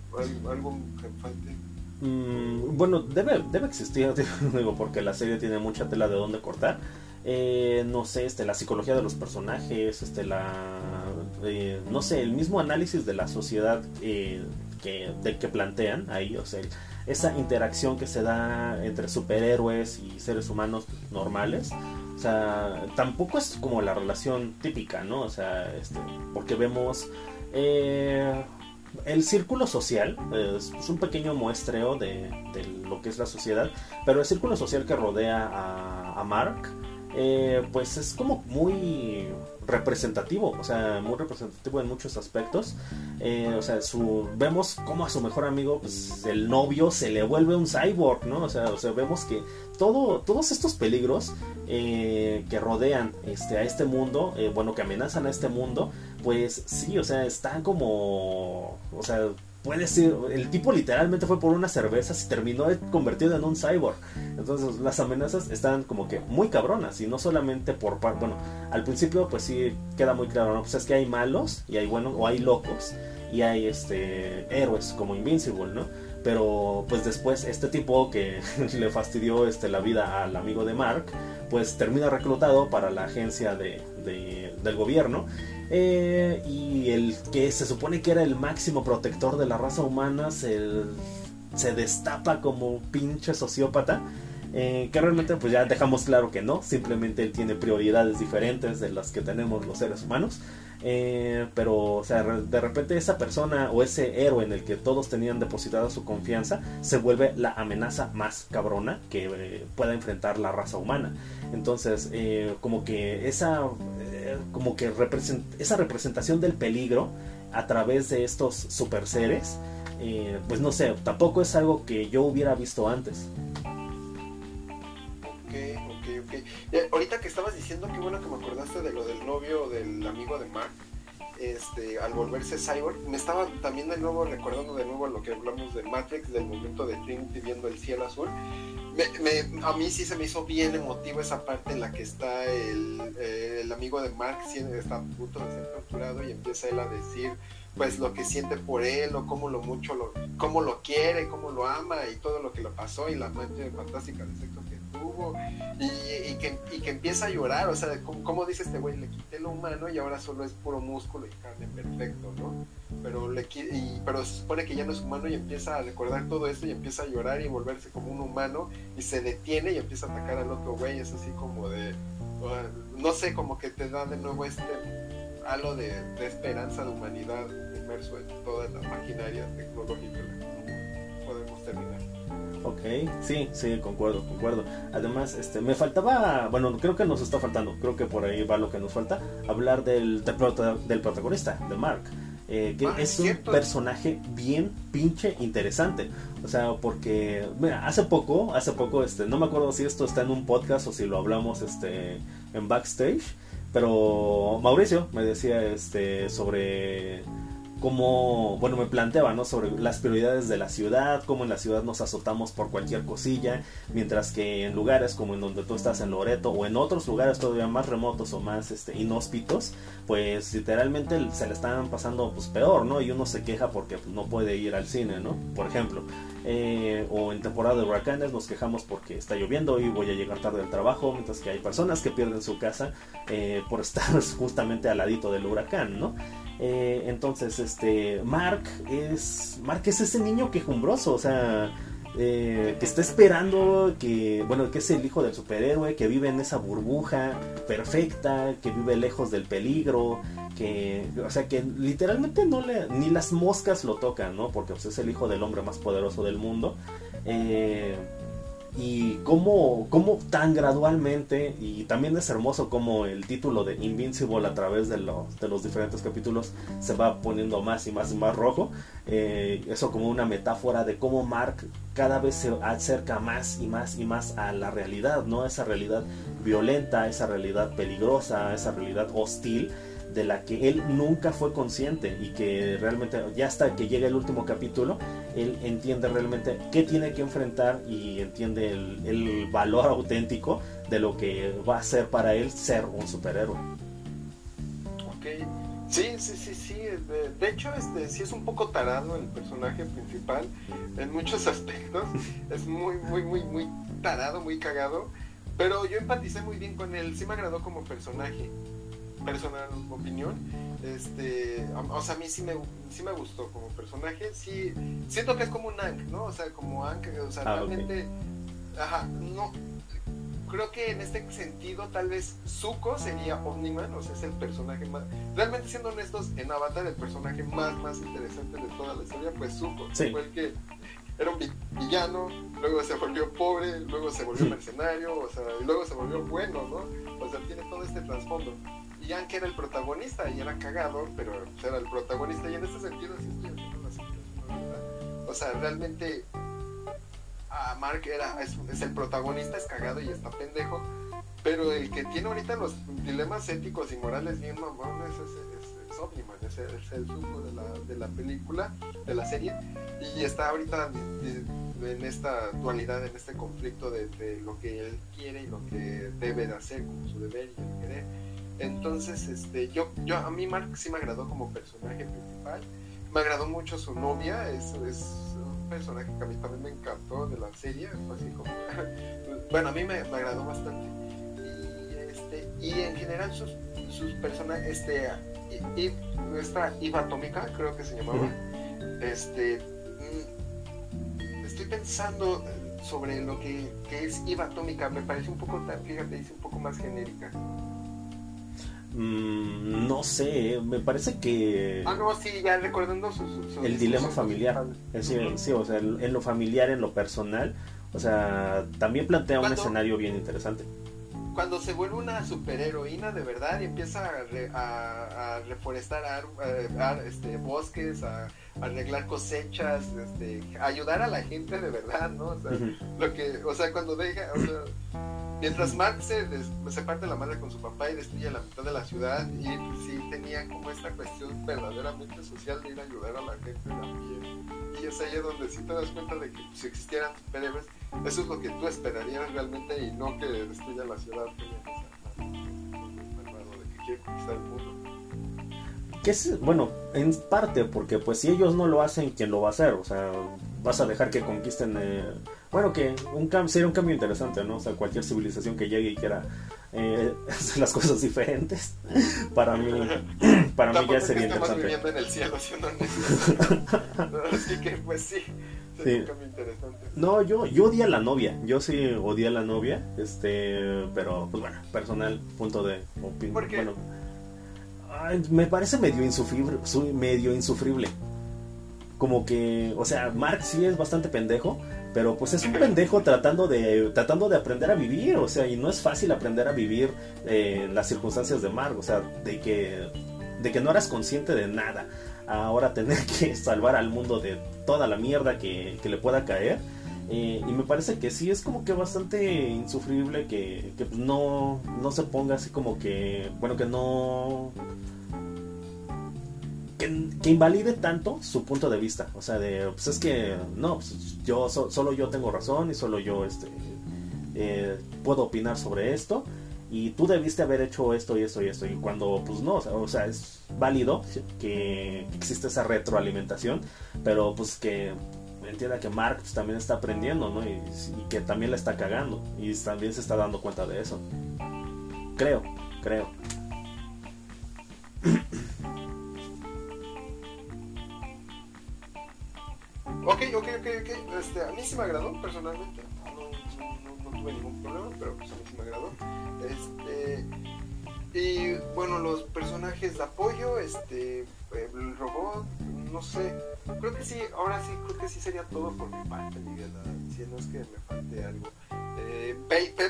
¿Algo que me falte? Mm, bueno, debe, debe existir, digo, porque la serie tiene mucha tela de dónde cortar. Eh, no sé, este, la psicología de los personajes, este, la, eh, no sé, el mismo análisis de la sociedad eh, que, de que plantean ahí, o sea, esa interacción que se da entre superhéroes y seres humanos normales, o sea, tampoco es como la relación típica, ¿no? O sea, este, porque vemos el círculo social es un pequeño muestreo de, lo que es la sociedad, pero el círculo social que rodea a, a Mark eh, pues es como muy representativo, o sea, muy representativo en muchos aspectos. Eh, o sea, su, vemos como a su mejor amigo, pues el novio se le vuelve un cyborg, ¿no? O sea, o sea vemos que todo, todos estos peligros eh, que rodean este, a este mundo, bueno, que amenazan a este mundo, pues sí, o sea, están como, o sea, puede ser, el tipo literalmente fue por una cerveza y terminó convertido en un cyborg. Entonces las amenazas están como que muy cabronas y no solamente por, bueno, al principio pues sí queda muy claro, ¿no? Pues es que hay malos y hay buenos o hay locos y hay este héroes como Invincible, ¿no? Pero pues después este tipo que le fastidió este, la vida al amigo de Mark, pues termina reclutado para la agencia de, del gobierno eh, y el que se supone que era el máximo protector de la raza humana se, destapa como pinche sociópata. Eh, que realmente pues ya dejamos claro que no, simplemente él tiene prioridades diferentes de las que tenemos los seres humanos. Eh, pero, o sea, de repente esa persona o ese héroe en el que todos tenían depositada su confianza se vuelve la amenaza más cabrona que eh, pueda enfrentar la raza humana. Entonces, como que esa, como que esa representación del peligro a través de estos super seres, pues no sé, tampoco es algo que yo hubiera visto antes diciendo, qué bueno que me acordaste de lo del novio del amigo de Mark. Este, al volverse cyborg, me estaba también de nuevo recordando de nuevo lo que hablamos de Matrix, del momento de Trinity viendo el cielo azul. a mí sí se me hizo bien emotivo esa parte en la que está el, eh, el amigo de Mark, está a punto de ser torturado y empieza él a decir pues lo que siente por él o cómo lo mucho lo, cómo lo quiere, cómo lo ama y todo lo que le pasó y la mancha fantástica de sexo que tuvo y, que, empieza a llorar, o sea, como, dice este güey, le quité lo humano y ahora solo es puro músculo y carne perfecto, ¿no? Pero, le, y, pero se supone que ya no es humano y empieza a recordar todo esto y empieza a llorar y volverse como un humano y se detiene y empieza a atacar al otro güey, es así como de, no sé, como que te da de nuevo este halo de, de esperanza de humanidad inmerso en toda la maquinaria tecnológica. Ok, sí, sí, concuerdo, concuerdo. Además, este, me faltaba, bueno, creo que nos está faltando, creo que por ahí va lo que nos falta, hablar del, del, protagonista, de Mark. Eh, que ah, es, un personaje bien pinche interesante. O sea, porque, mira, hace poco, hace poco, este, no me acuerdo si esto está en un podcast o si lo hablamos este, en backstage, pero Mauricio me decía este, sobre cómo, bueno, me planteaba, ¿no? Sobre las prioridades de la ciudad, cómo en la ciudad nos azotamos por cualquier cosilla, mientras que en lugares como en donde tú estás en Loreto o en otros lugares todavía más remotos o más este, inhóspitos, pues literalmente se le están pasando pues peor, ¿no? Y uno se queja porque no puede ir al cine, ¿no? Por ejemplo. Eh, o en temporada de huracanes nos quejamos porque está lloviendo y voy a llegar tarde al trabajo, mientras que hay personas que pierden su casa eh, por estar justamente al ladito del huracán, ¿no? Eh, entonces, este, Mark es, Mark es ese niño quejumbroso, o sea, eh, que está esperando, que, bueno, que es el hijo del superhéroe, que vive en esa burbuja perfecta, que vive lejos del peligro, que, o sea, que literalmente no le, ni las moscas lo tocan, ¿no? Porque pues, es el hijo del hombre más poderoso del mundo. Eh, y cómo, cómo, tan gradualmente, y también es hermoso como el título de Invincible a través de los, de los diferentes capítulos se va poniendo más y más y más rojo, eh, eso como una metáfora de cómo Mark cada vez se acerca más y más y más a la realidad, ¿no? Esa realidad violenta, esa realidad peligrosa, esa realidad hostil de la que él nunca fue consciente y que realmente ya hasta que llega el último capítulo, él entiende realmente qué tiene que enfrentar y entiende el, valor auténtico de lo que va a ser para él ser un superhéroe. Ok, sí, sí, sí, sí. De, hecho, este sí es un poco tarado el personaje principal en muchos aspectos. es muy, muy, muy, muy tarado, muy cagado. Pero yo empaticé muy bien con él, sí me agradó como personaje personal opinión. Este, o sea, a mí sí me, sí me gustó como personaje. Sí, siento que es como un Ank, ¿no? O sea, como Ank, o sea, ah, realmente, ajá, no. Creo que en este sentido, tal vez Zuko sería Omniman, o sea, es el personaje más. Realmente, siendo honestos, en Avatar, el personaje más, más interesante de toda la historia, pues Zuko. Fue el que era un villano, luego se volvió pobre, luego se volvió mercenario, o sea, y luego se volvió bueno, ¿no? O sea, tiene todo este trasfondo. Ian que era el protagonista y era cagado, pero era el protagonista. Y en este sentido sí estoy haciendo O sea, realmente a Mark era, es, el protagonista, es cagado y está pendejo, pero el que tiene ahorita los dilemas éticos y morales bien mamones es, es, es Omniman, es, el suco de la, de la película, de la serie, y está ahorita en esta dualidad, en este conflicto de, de, lo que él quiere y lo que debe de hacer como su deber y el querer entonces, este, yo, yo, a mí Mark sí me agradó como personaje principal. Me agradó mucho su novia, es, es un personaje que a mí también me encantó de la serie, así como, bueno, a mí me, me, agradó bastante. Y, este, y en general sus, sus personajes, este, y, nuestra Iva Atómica, creo que se llamaba, este, mm, estoy pensando, sobre lo que, que es IVA atómica me parece un poco, fíjate, dice un poco más genérica. Mm, no sé, me parece que... Ah, no, sí, ya recordando su, el dilema familiar. Es decir, sí, o sea, en lo familiar, en lo personal, o sea, también plantea un escenario bien interesante cuando se vuelve una superheroína de verdad y empieza a, reforestar este, bosques, a, arreglar cosechas, este, ayudar a la gente de verdad, ¿no? O sea, lo que, o sea cuando deja, o sea, mientras Mark se, se, parte la madre con su papá y destruye la mitad de la ciudad, y sí tenía como esta cuestión verdaderamente social de ir a ayudar a la gente también. Y es ahí donde sí te das cuenta de que si existieran superhéroes, eso es lo que tú esperarías realmente y no que destruya la ciudad que de que quiere conquistar el mundo. Que es, bueno, en parte, porque pues si ellos no lo hacen, ¿quién lo va a hacer? O sea, vas a dejar que conquisten... Eh, bueno, que un sería un cambio interesante, ¿no? O sea, cualquier civilización que llegue y quiera eh, hacer las cosas diferentes, para mí, para mí ya sería interesante. viviendo en el cielo, Así que, pues sí. No, yo, yo odié a la novia. Yo sí odié a la novia. Este, pero pues bueno, personal, punto de opinión. Bueno, me parece medio insufrible, medio insufrible. Como que, o sea, Mark sí es bastante pendejo, pero pues es un pendejo tratando de tratando de aprender a vivir, o sea, y no es fácil aprender a vivir eh, las circunstancias de Mark, o sea, de que de que no eras consciente de nada ahora tener que salvar al mundo de toda la mierda que, le pueda caer. Eh, y me parece que sí es como que bastante insufrible que, que no, no se ponga así como que, bueno, que no... Que, invalide tanto su punto de vista. O sea, de, pues es que, no, pues yo, solo yo tengo razón y solo yo este, eh, puedo opinar sobre esto. Y tú debiste haber hecho esto y esto y esto. Y cuando pues no o sea es válido que existe esa retroalimentación pero pues que entienda que Mark pues, también está aprendiendo no y, que también la está cagando. Y también se está dando cuenta de eso. Creo creo Ok, ok, ok, ok. Este, a mí sí me agradó personalmente. No, no, tuve ningún problema, pero pues a mí sí me agradó. Este, y bueno, los personajes de apoyo, este, el robot, no sé. Creo que sí, ahora sí, creo que sí sería todo por mi parte, Miguel. Si no es que me falte algo. Eh,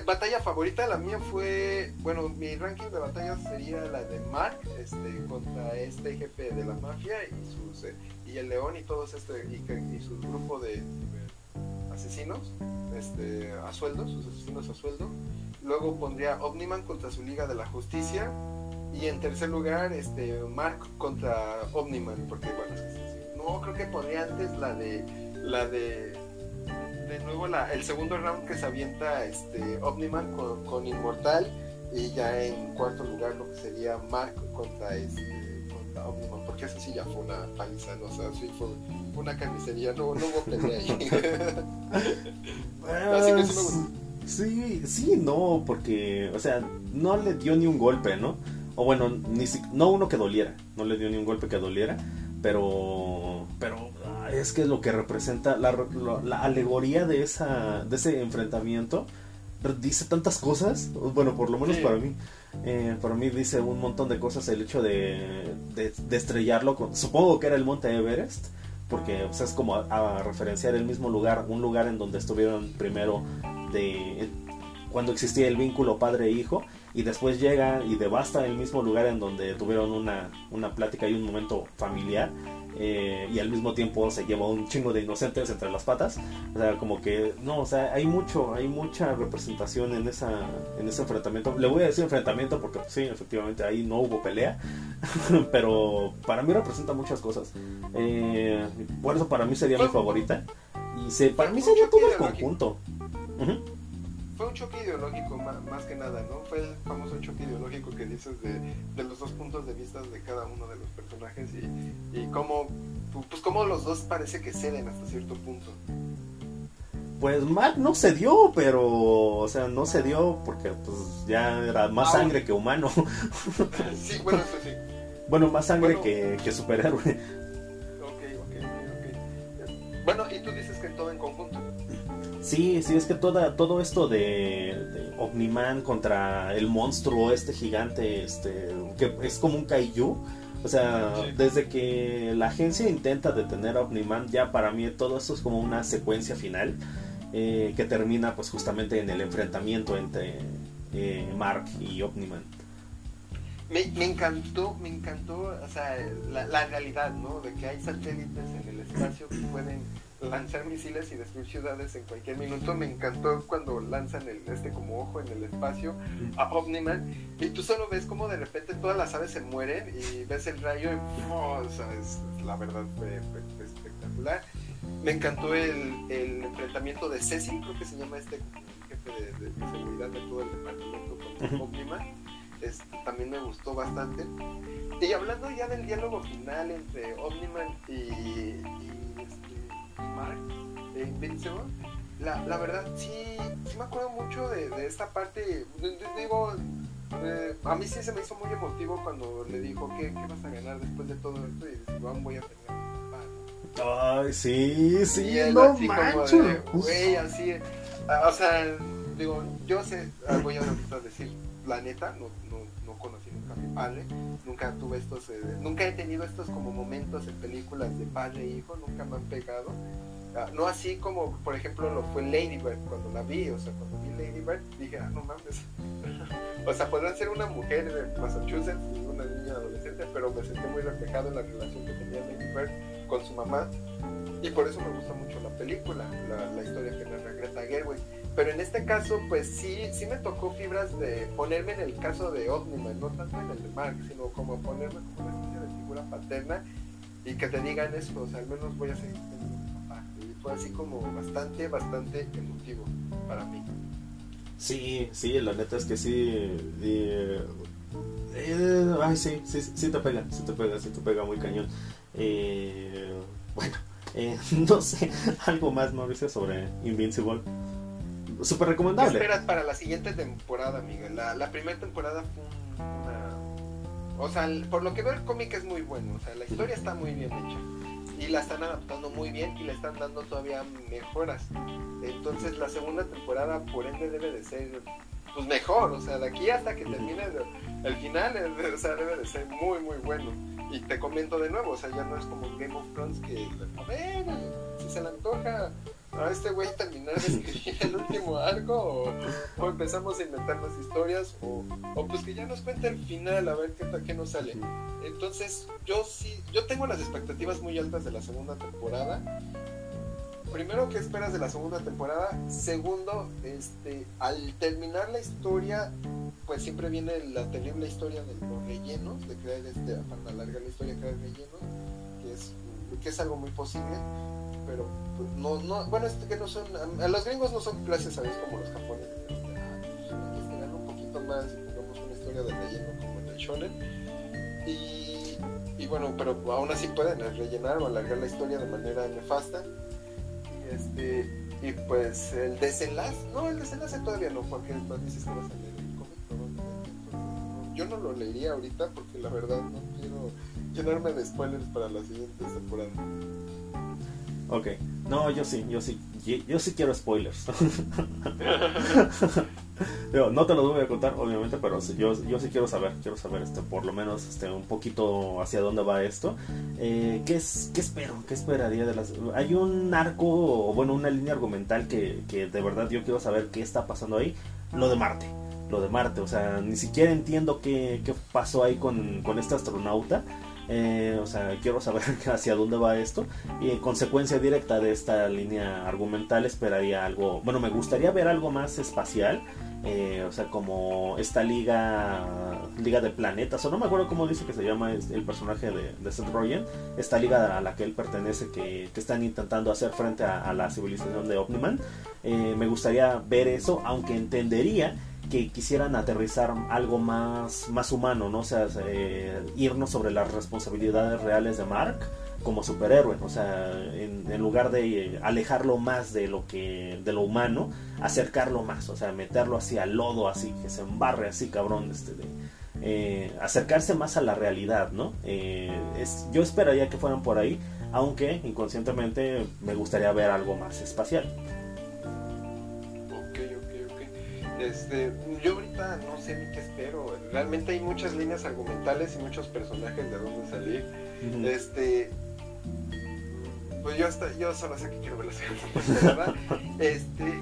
batalla favorita, la mía fue, bueno, mi ranking de batallas sería la de Mark, este, contra este jefe de la mafia y sus eh, y el león y todos este y, y su grupo de asesinos, este, a sueldo, sus asesinos a sueldo. Luego pondría Omniman contra su Liga de la Justicia. Y en tercer lugar, este, Mark contra Omniman. Porque bueno, no, creo que pondría antes la de. La de. De nuevo la, el segundo round que se avienta este, Omniman con, con Inmortal. Y ya en cuarto lugar lo que sería Mark contra este. Porque eso sí ya fue una paliza, ¿no? O sea, sí fue una carnicería, no, no hubo pelea ahí. Así que sí me Sí, sí, no, porque, o sea, no le dio ni un golpe, ¿no? O bueno, ni no uno que doliera, no le dio ni un golpe que doliera, pero, pero ah, es que lo que representa la, la, alegoría de esa, de ese enfrentamiento dice tantas cosas, bueno, por lo menos para mí, eh, para mí dice un montón de cosas el hecho de, de, estrellarlo, con, supongo que era el monte Everest, porque es como a, referenciar el mismo lugar, un lugar en donde estuvieron primero de cuando existía el vínculo padre-hijo y después llega y devasta el mismo lugar en donde tuvieron una, una plática y un momento familiar eh, y al mismo tiempo se llevó un chingo de inocentes entre las patas. O sea como que no o sea hay mucho hay mucha representación en esa en ese enfrentamiento. Le voy a decir enfrentamiento porque sí efectivamente ahí no hubo pelea pero para mí representa muchas cosas. Eh, por eso para mí sería mi favorita. Y se, para mí sería todo el conjunto fue un choque ideológico más, que nada, ¿no? Fue el famoso choque ideológico que dices de, los dos puntos de vista de cada uno de los personajes y, y cómo, pues cómo los dos parece que ceden hasta cierto punto. Pues Mark no se dio, pero, o sea, no se dio porque pues ya era más ah, sangre que humano. sí, bueno, eso sí. Bueno, más sangre que, que superhéroe. Ok, ok, ok. Bueno, y tú dices que todo en conjunto. Sí, sí, es que toda, todo esto de, de Omniman contra el monstruo este gigante, este, que es como un kaiju, o sea, desde que la agencia intenta detener a Omniman, ya para mí todo esto es como una secuencia final eh, que termina pues justamente en el enfrentamiento entre eh, Mark y Omniman. Me, me, encantó, me encantó, o sea, la, la realidad, ¿no? De que hay satélites en el espacio que pueden lanzar misiles y destruir ciudades en cualquier minuto. Me encantó cuando lanzan el, este como ojo en el espacio a Omniman y tú solo ves como de repente todas las aves se mueren y ves el rayo y oh, o sea, es, la verdad fue, espectacular. Me encantó el, el, enfrentamiento de Ceci, creo que se llama este jefe de, de, seguridad de todo el departamento con Omniman. Este, también me gustó bastante. Y hablando ya del diálogo final entre Omniman y, y Mark de Invincible, la, la verdad sí, sí me acuerdo mucho de, de esta parte. Digo, eh, a mí sí se me hizo muy emotivo cuando le dijo, ¿qué, qué vas a ganar después de todo esto? Y dice, voy a tener. Ay, sí, sí, y no así manches. Güey, así, o sea, digo, yo sé, ah, voy a decir, la neta, no, no, no conocí nunca a mi padre, nunca tuve estos, eh, nunca he tenido estos como momentos en películas de padre e hijo, nunca me han pegado. Uh, no así como, por ejemplo, lo fue Lady Bird cuando la vi, o sea, cuando vi Lady Bird dije, ah, no mames. o sea, podrán ser una mujer de Massachusetts una niña adolescente, pero me sentí muy reflejado en la relación que tenía Lady Bird con su mamá. Y por eso me gusta mucho la película, la, la historia que narra Greta Gerwig pero en este caso, pues sí, sí me tocó fibras de ponerme en el caso de Omniman, no tanto en el de Mark, sino como ponerme como una especie de figura paterna y que te digan eso, o sea, al menos voy a seguir fue así como bastante, bastante emotivo para mí. Sí, sí, la neta es que sí. Eh, eh, ay, sí, sí, sí te pega, sí te pega, sí te pega muy cañón. Eh, bueno, eh, no sé, algo más, Mauricio, sobre Invincible súper recomendable. ¿Qué esperas para la siguiente temporada, Miguel? La, la primera temporada fue una... O sea, por lo que veo el cómic es muy bueno, o sea, la historia está muy bien hecha. Y la están adaptando muy bien y le están dando todavía mejoras. Entonces la segunda temporada, por ende, debe de ser pues mejor, o sea, de aquí hasta que termine el, final, el, o sea, debe de ser muy, muy bueno. Y te comento de nuevo, o sea, ya no es como Game of Thrones que, a ver, si se le antoja a este güey terminar de escribir el último arco o, empezamos a inventar más historias o, o, pues que ya nos cuente el final a ver qué, qué nos sale. Entonces yo sí, yo tengo las expectativas muy altas de la segunda temporada. Primero, ¿qué esperas de la segunda temporada? Segundo, este, al terminar la historia, pues siempre viene la terrible historia de los rellenos, de crear este, para alargar la historia, crear rellenos, que es, que es algo muy posible pero pues, no, no, bueno, es que no son, a, los gringos no son clases, ¿sabes? Como los japoneses, ah, pues, que un poquito más y pongamos una historia de relleno como en el shonen. Y, y bueno, pero aún así pueden rellenar o alargar la historia de manera nefasta. Y este, y pues el desenlace, no, el desenlace todavía no, porque no dices que vas a leer el cómic. Yo no lo leería ahorita porque la verdad no quiero llenarme de spoilers para la siguiente temporada. Ok, no, yo sí, yo sí, yo sí quiero spoilers. no te lo voy a contar, obviamente, pero yo, yo sí quiero saber, quiero saber este, por lo menos este, un poquito hacia dónde va esto. Eh, ¿qué, es, ¿Qué espero? ¿Qué esperaría de las...? Hay un arco, o bueno, una línea argumental que, que de verdad yo quiero saber qué está pasando ahí. Lo de Marte, lo de Marte, o sea, ni siquiera entiendo qué, qué pasó ahí con, con este astronauta. Eh, o sea, quiero saber hacia dónde va esto. Y en consecuencia directa de esta línea argumental esperaría algo, bueno, me gustaría ver algo más espacial. Eh, o sea, como esta liga, liga de planetas, o no me acuerdo cómo dice que se llama el personaje de, Seth Rogen, esta liga a la que él pertenece, que, que están intentando hacer frente a, la civilización de Omniman. Eh, me gustaría ver eso, aunque entendería que quisieran aterrizar algo más, más humano, ¿no? O sea, eh, irnos sobre las responsabilidades reales de Mark como superhéroe, o sea, en, lugar de alejarlo más de lo que de lo humano, acercarlo más, o sea, meterlo al lodo, así que se embarre así, cabrón, este, eh, acercarse más a la realidad, ¿no? Eh, yo esperaría que fueran por ahí, aunque inconscientemente me gustaría ver algo más espacial. Este, yo ahorita no sé ni qué espero. Realmente hay muchas líneas argumentales y muchos personajes de dónde salir. Este, pues yo hasta, yo solo sé que quiero ver la serie, ¿verdad? Este,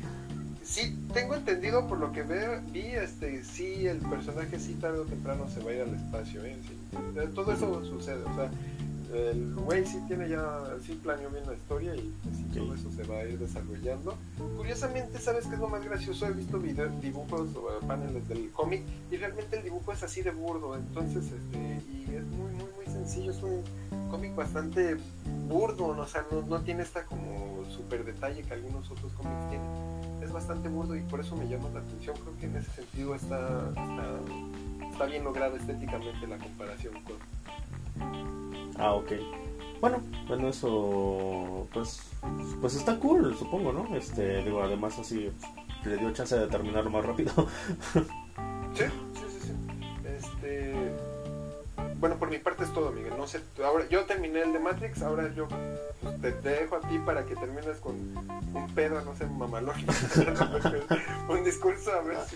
sí, tengo entendido por lo que veo, vi, este, sí, el personaje sí tarde o temprano se va a ir al espacio, ¿eh? todo eso sucede, o sea, el güey sí tiene ya, sí planeó bien la historia y así todo eso se va a ir desarrollando. Curiosamente, ¿sabes qué es lo más gracioso? He visto videos, dibujos o paneles del cómic y realmente el dibujo es así de burdo, entonces, este, y es muy, muy, muy sencillo, es un cómic bastante burdo, o sea, no, no tiene esta como super detalle que algunos otros cómics tienen. Es bastante burdo y por eso me llama la atención, creo que en ese sentido está, está, está bien lograda estéticamente la comparación con Ah, ok. Bueno, bueno, eso pues pues está cool, supongo, ¿no? Este, digo, además así le dio chance de terminarlo más rápido. sí, sí, sí, sí. Este bueno, por mi parte es todo, Miguel. No sé, ahora yo terminé el de Matrix, ahora yo pues, te, dejo a ti para que termines con un pedo, no sé, mamalón. un discurso a ver si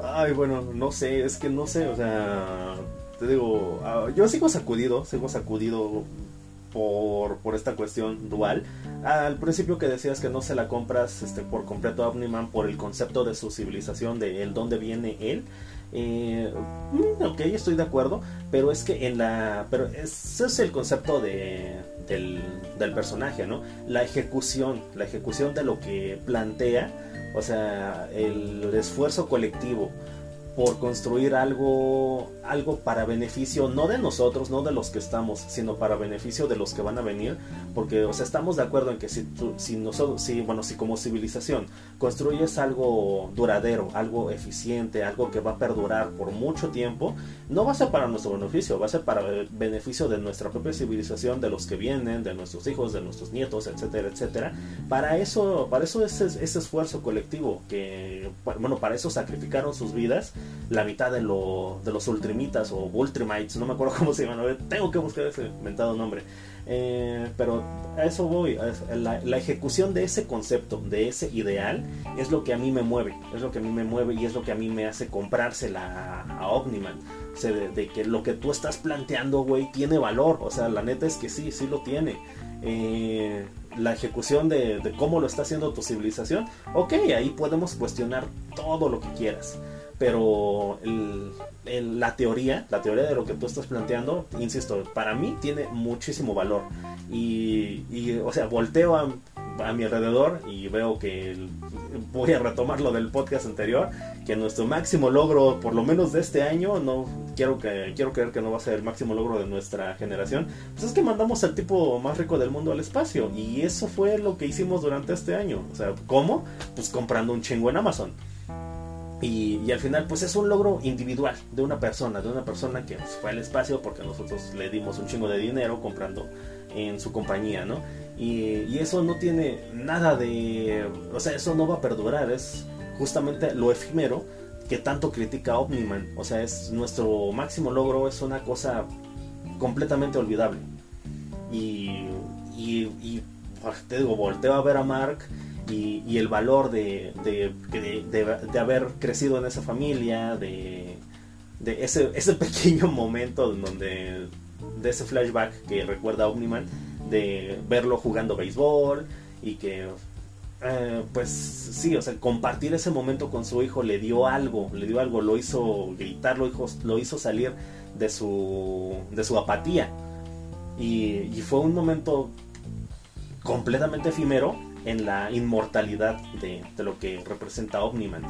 Ay, bueno, no sé, es que no sé, o sea, te digo, ah, yo sigo sacudido, sigo sacudido por, por esta cuestión dual. Al principio que decías que no se la compras este, por completo a Omniman por el concepto de su civilización, de el dónde viene él. Eh, mm, ok, estoy de acuerdo, pero es que en la. Pero ese es el concepto de, del, del personaje, ¿no? La ejecución, la ejecución de lo que plantea, o sea, el esfuerzo colectivo por construir algo, algo para beneficio no de nosotros, no de los que estamos, sino para beneficio de los que van a venir, porque o sea, estamos de acuerdo en que si, si nosotros, si, bueno, si como civilización construyes algo duradero, algo eficiente, algo que va a perdurar por mucho tiempo, no va a ser para nuestro beneficio, va a ser para el beneficio de nuestra propia civilización, de los que vienen, de nuestros hijos, de nuestros nietos, etcétera, etcétera. Para eso, para eso es ese esfuerzo colectivo que, bueno, para eso sacrificaron sus vidas la mitad de, de los ultrimitas o ultrimites, no me acuerdo cómo se llaman, tengo que buscar ese inventado nombre. Eh, pero a eso voy, la, ejecución de ese concepto, de ese ideal, es lo que a mí me mueve, es lo que a mí me mueve y es lo que a mí me hace comprársela a, a. O sea, de, que lo que tú estás planteando, güey, tiene valor. O sea, la neta es que sí, sí lo tiene. Eh, la ejecución de, de, cómo lo está haciendo tu civilización, ok, ahí podemos cuestionar todo lo que quieras pero la teoría, la teoría de lo que tú estás planteando, insisto, para mí tiene muchísimo valor. Y, o sea, volteo a, mi alrededor y veo que voy a retomar lo del podcast anterior, que nuestro máximo logro, por lo menos de este año, no quiero que quiero creer que no va a ser el máximo logro de nuestra generación, pues es que mandamos al tipo más rico del mundo al espacio y eso fue lo que hicimos durante este año. O sea, ¿cómo? Pues comprando un chingo en Amazon. Y, al final, pues es un logro individual de una persona, de una persona que fue al espacio porque nosotros le dimos un chingo de dinero comprando en su compañía, ¿no? Y, eso no tiene nada de. O sea, eso no va a perdurar, es justamente lo efímero que tanto critica Omniman. O sea, es nuestro máximo logro, es una cosa completamente olvidable. Y, y, y te digo, volteo a ver a Mark y, el valor de, de, haber crecido en esa familia, de, ese, ese pequeño momento en donde, de ese flashback que recuerda a Omniman, de verlo jugando béisbol y que eh, pues sí, o sea, compartir ese momento con su hijo le dio algo, le dio algo, lo hizo gritar, lo hizo, lo hizo salir de su, de su apatía. Y, y, fue un momento completamente efímero, en la inmortalidad de, lo que representa Omniman.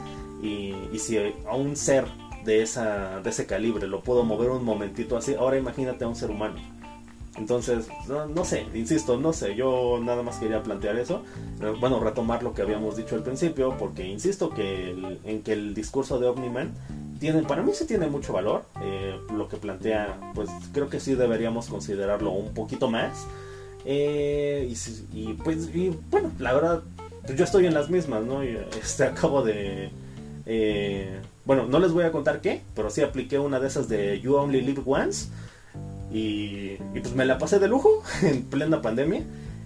Y, si a un ser de, esa, de ese calibre lo puedo mover un momentito así, ahora imagínate a un ser humano. Entonces, no, sé, insisto, no sé, yo nada más quería plantear eso. Bueno, retomar lo que habíamos dicho al principio, porque insisto que en que el discurso de Omniman tiene, para mí sí tiene mucho valor. Eh, lo que plantea, pues creo que sí deberíamos considerarlo un poquito más. Eh, y, pues, bueno, la verdad, yo estoy en las mismas, ¿no? este, acabo de... Eh, bueno, no les voy a contar qué, pero sí apliqué una de esas de You Only Live Once. Y, y, pues me la pasé de lujo en plena pandemia.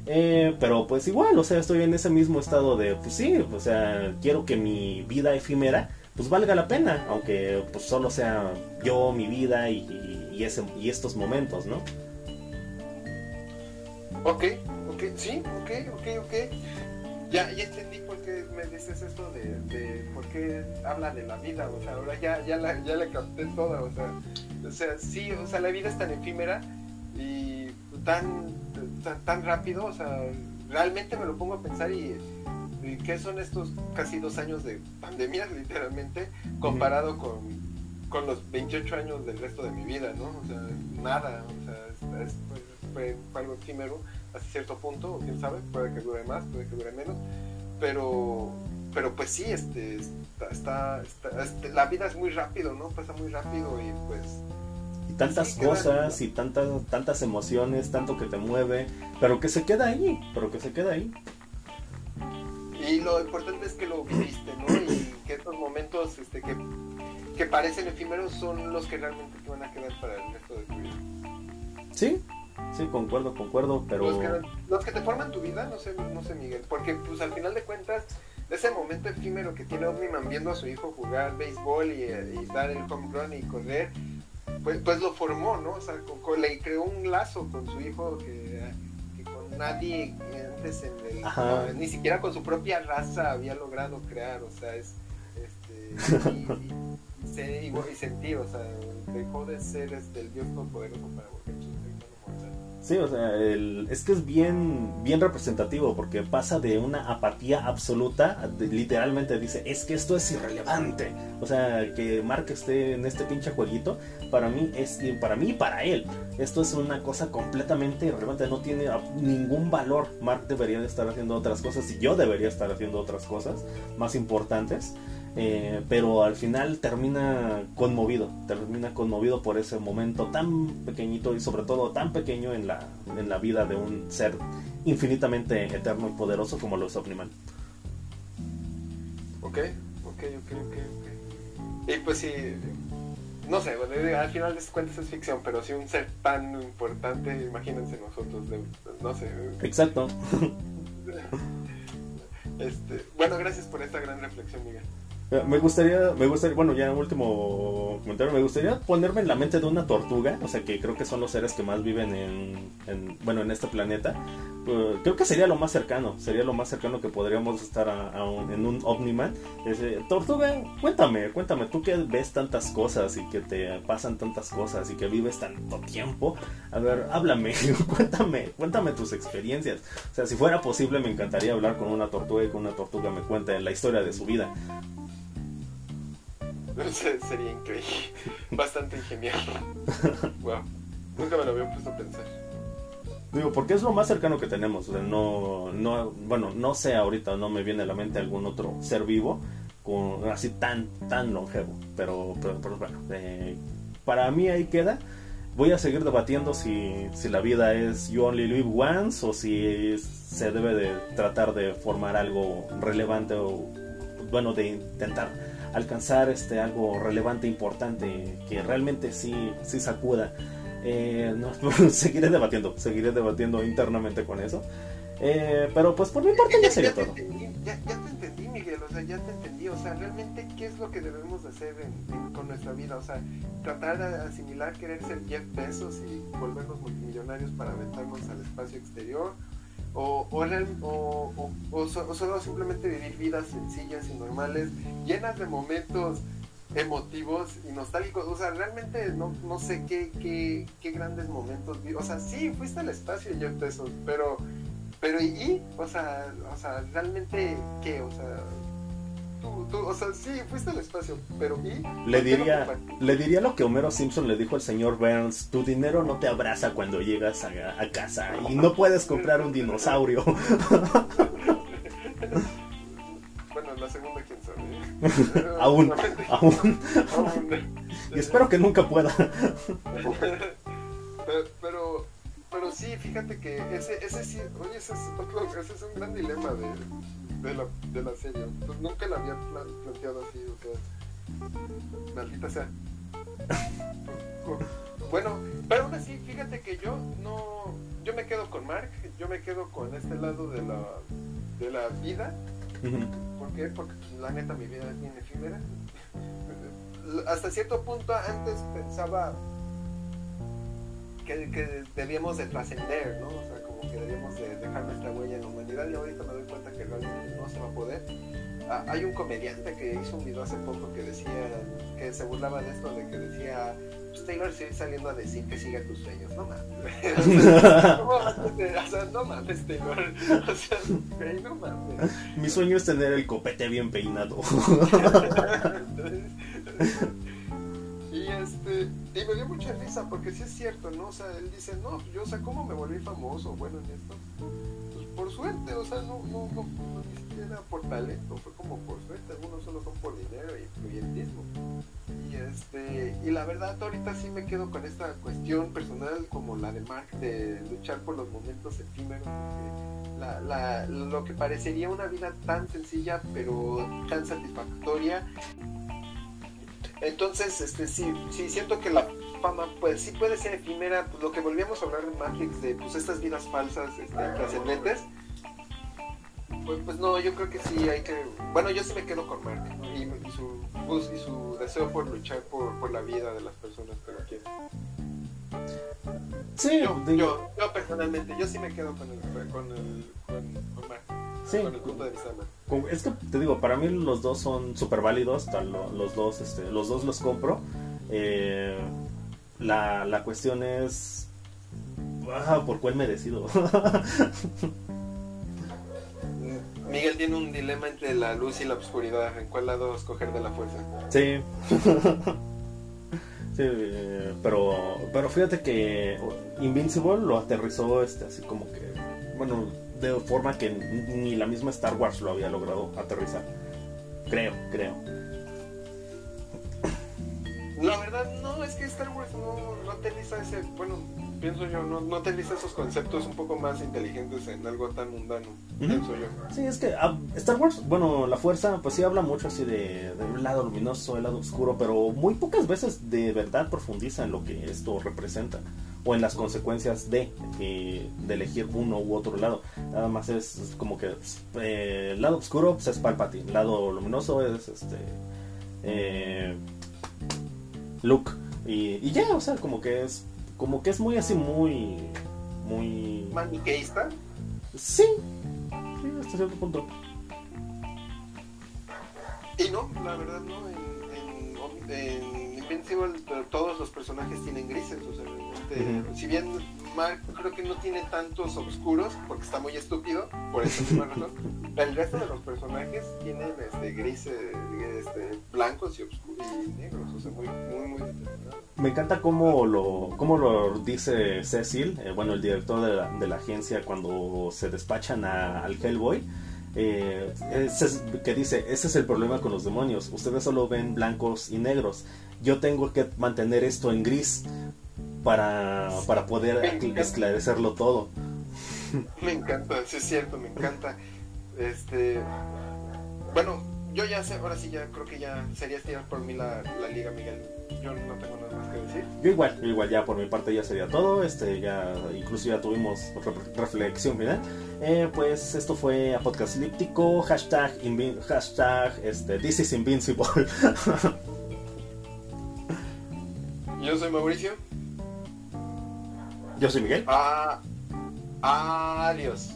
Eh, pero pues igual, o sea, estoy en ese mismo estado de, pues sí, o sea, quiero que mi vida efímera pues valga la pena, aunque pues solo sea yo, mi vida y, y, ese, y estos momentos, ¿no? Ok, ok, sí, ok, ok, ok. Ya, ya entendí por qué me dices esto de, de por qué habla de la vida, o sea, ahora ya, ya, la, ya la capté toda, o sea, o sea, sí, o sea, la vida es tan efímera y tan, tan, tan rápido, o sea, realmente me lo pongo a pensar y ¿qué son estos casi dos años de pandemia, literalmente, comparado con, con, los 28 años del resto de mi vida, ¿no? O sea, nada, o sea, es, fue, algo efímero hasta cierto punto, quién sabe, puede que dure más, puede que dure menos, pero, pero pues sí, este, está, está, este, la vida es muy rápido, ¿no? Pasa muy rápido y pues y tantas cosas y tantas tantas emociones, tanto que te mueve, pero que se queda ahí, pero que se queda ahí. Y lo importante es que lo viviste, ¿no? Y que estos momentos este, que, que parecen efímeros son los que realmente te van a quedar para el resto de tu vida. Sí, sí, concuerdo, concuerdo, pero... Los que, te forman tu vida, no sé, no sé, Miguel, porque pues al final de cuentas, ese momento efímero que tiene Omniman viendo a su hijo jugar béisbol y, y dar el home run y correr, pues, pues lo formó, ¿no? O sea, le creó un lazo con su hijo que nadie antes en el, ni siquiera con su propia raza había logrado crear, o sea, es este y, y, sentir, o sea, dejó de ser este, el Dios todopoderoso para volverse Sí, o sea, el, es que es bien, bien representativo porque pasa de una apatía absoluta, literalmente dice, es que esto es irrelevante. O sea, que Mark esté en este pinche jueguito, para mí es, para mí y para él, esto es una cosa completamente irrelevante, no tiene ningún valor. Mark debería de estar haciendo otras cosas y yo debería estar haciendo otras cosas más importantes. Eh, pero al final termina conmovido, termina conmovido por ese momento tan pequeñito y sobre todo tan pequeño en la, en la vida de un ser infinitamente eterno y poderoso como lo es Omniman. Ok, ok, ok, ok. Y pues sí, no sé, al final de cuentas es ficción, pero si un ser tan importante, imagínense nosotros, no sé. Exacto. Este, bueno, gracias por esta gran reflexión, Miguel. Eh, me gustaría, me gustaría, bueno, ya último comentario, me gustaría ponerme en la mente de una tortuga, o sea, que creo que son los seres que más viven en, bueno, en este planeta. Eh, creo que sería lo más cercano, sería lo más cercano que podríamos estar en un Omniman. tortuga, cuéntame, cuéntame, tú que ves tantas cosas y que te pasan tantas cosas y que vives tanto tiempo, a ver, háblame, cuéntame, cuéntame tus experiencias. O sea, si fuera posible, me encantaría hablar con una tortuga y que una tortuga me cuente la historia de su vida. Sería increíble. Bastante ingeniero. wow. Nunca me lo había puesto a pensar. Digo, porque es lo más cercano que tenemos. no, no, bueno, no sé ahorita, no me viene a la mente algún otro ser vivo con, así tan, tan longevo. Pero, pero, bueno, eh, para mí ahí queda. Voy a seguir debatiendo si, si la vida es you only live once o si se debe de tratar de formar algo relevante o, bueno, de intentar alcanzar este algo relevante, importante, que realmente sí, sí sacuda. Eh, seguiré debatiendo, seguiré debatiendo internamente con eso. Eh, pero pues por mi parte ya, sería todo. ya, te entendí, Miguel, o sea, ya te entendí, o sea, realmente qué es lo que debemos hacer con nuestra vida, o sea, tratar de asimilar querer ser Jeff Bezos y volvernos multimillonarios para aventarnos al espacio exterior, o, o, o, solo simplemente vivir vidas sencillas y normales, llenas de momentos emotivos y nostálgicos. O sea, realmente no, no sé qué, qué, qué grandes momentos O sea, sí, fuiste al espacio, Jeff Bezos, pero, pero ¿y? O sea, o sea, realmente, ¿qué? O sea, o sea, sí, fuiste al espacio, pero ¿y? Le diría, le diría lo que Homero Simpson le dijo al señor Burns, tu dinero no te abraza cuando llegas a, casa y no puedes comprar un dinosaurio. bueno, la segunda quién sabe. aún, aún. y espero que nunca pueda. pero, pero, sí, fíjate que ese, ese sí, oye, ese es, ese es un gran dilema de de la, de la serie. Pues nunca la había planteado así, o sea, maldita sea. bueno, pero aún así, fíjate que yo no, yo me quedo con Mark, yo me quedo con este lado de la, de la vida. ¿Por qué? Porque pues, la neta mi vida es bien efímera. Hasta cierto punto antes pensaba que, que debíamos de trascender, ¿no? O sea, como que debíamos de dejar nuestra huella en la humanidad y ahorita me doy cuenta que realmente no se va a poder. Ah, hay un comediante que hizo un video hace poco que decía, que se burlaba de esto, de que decía, pues Taylor sigue saliendo a decir que siga tus sueños, no mames. o sea, no mames, Taylor. O sea, no mames. Mi sueño es tener el copete bien peinado. Este, y me dio mucha risa porque sí es cierto, ¿no? O sea, él dice, no, yo, o sea, ¿cómo me volví famoso? Bueno, en esto, pues por suerte, o sea, no, no, no, ni siquiera por talento, fue como por suerte, algunos solo son por dinero y influyentismo. Y este, y la verdad, ahorita sí me quedo con esta cuestión personal como la de Mark de luchar por los momentos efímeros, porque la, la, lo que parecería una vida tan sencilla pero tan satisfactoria entonces, este, sí, sí, siento que la fama, pues sí puede ser efímera, pues lo que volvíamos a hablar de Matrix, de pues estas vidas falsas, este, trascendentes. Pues, pues no, yo creo que sí hay que, bueno, yo sí me quedo con Mark y, su pues, y su deseo por luchar por, por la vida de las personas que lo quieren. Sí, yo, yo, yo, personalmente, yo sí me quedo con el, con el, con, con Mark. Sí. Con el punto de vista de. Es que te digo, para mí los dos son súper válidos, los dos, este, los dos los compro. Eh, la, la cuestión es ah, por cuál me decido. Miguel tiene un dilema entre la luz y la oscuridad. ¿En cuál lado escoger de la fuerza? Sí. sí, pero, pero fíjate que Invincible lo aterrizó este, así como que, bueno, de forma que ni la misma Star Wars lo había logrado aterrizar. Creo, creo. La verdad, no, es que Star Wars no, no aterriza ese, bueno, pienso yo, no, no aterriza esos conceptos un poco más inteligentes en algo tan mundano, pienso yo. Sí, es que ah, Star Wars, bueno, la fuerza, pues sí habla mucho así de, de, un lado luminoso, el lado oscuro, pero muy pocas veces de verdad profundiza en lo que esto representa o en las consecuencias de, eh, de elegir uno u otro lado. Nada más es, como que eh, el lado oscuro pues, es Palpatine, el lado luminoso es este eh, Luke y, y, ya, o sea, como que es como que es muy así muy muy maniqueísta. Sí, sí, hasta cierto punto. Y no, la verdad no, en, en, en Invincible todos los personajes tienen grises, o sea, este, si bien Mark creo que no tiene tantos oscuros, porque está muy estúpido, por esa misma razón, el resto de los personajes tienen este, grises, este, blancos y, oscuros, y negros, o sea, muy, muy, muy Me encanta cómo lo, cómo lo dice Cecil, eh, bueno, el director de la, de la, agencia, cuando se despachan a, al Hellboy. Eh, es, que dice, ese es el problema con los demonios, ustedes solo ven blancos y negros, yo tengo que mantener esto en gris para, para poder esclarecerlo todo. Me encanta, sí es cierto, me encanta. Este, bueno, yo ya sé, ahora sí ya creo que ya sería estirar por mí la, la, liga, Miguel. Yo no tengo nada más que decir. Yo igual, yo igual ya por mi parte ya sería todo. Este, ya incluso ya tuvimos reflexión final. Eh, pues esto fue a podcast líptico, hashtag, hashtag este, this is invincible. Yo soy Mauricio. Yo soy Miguel. Ah, adiós.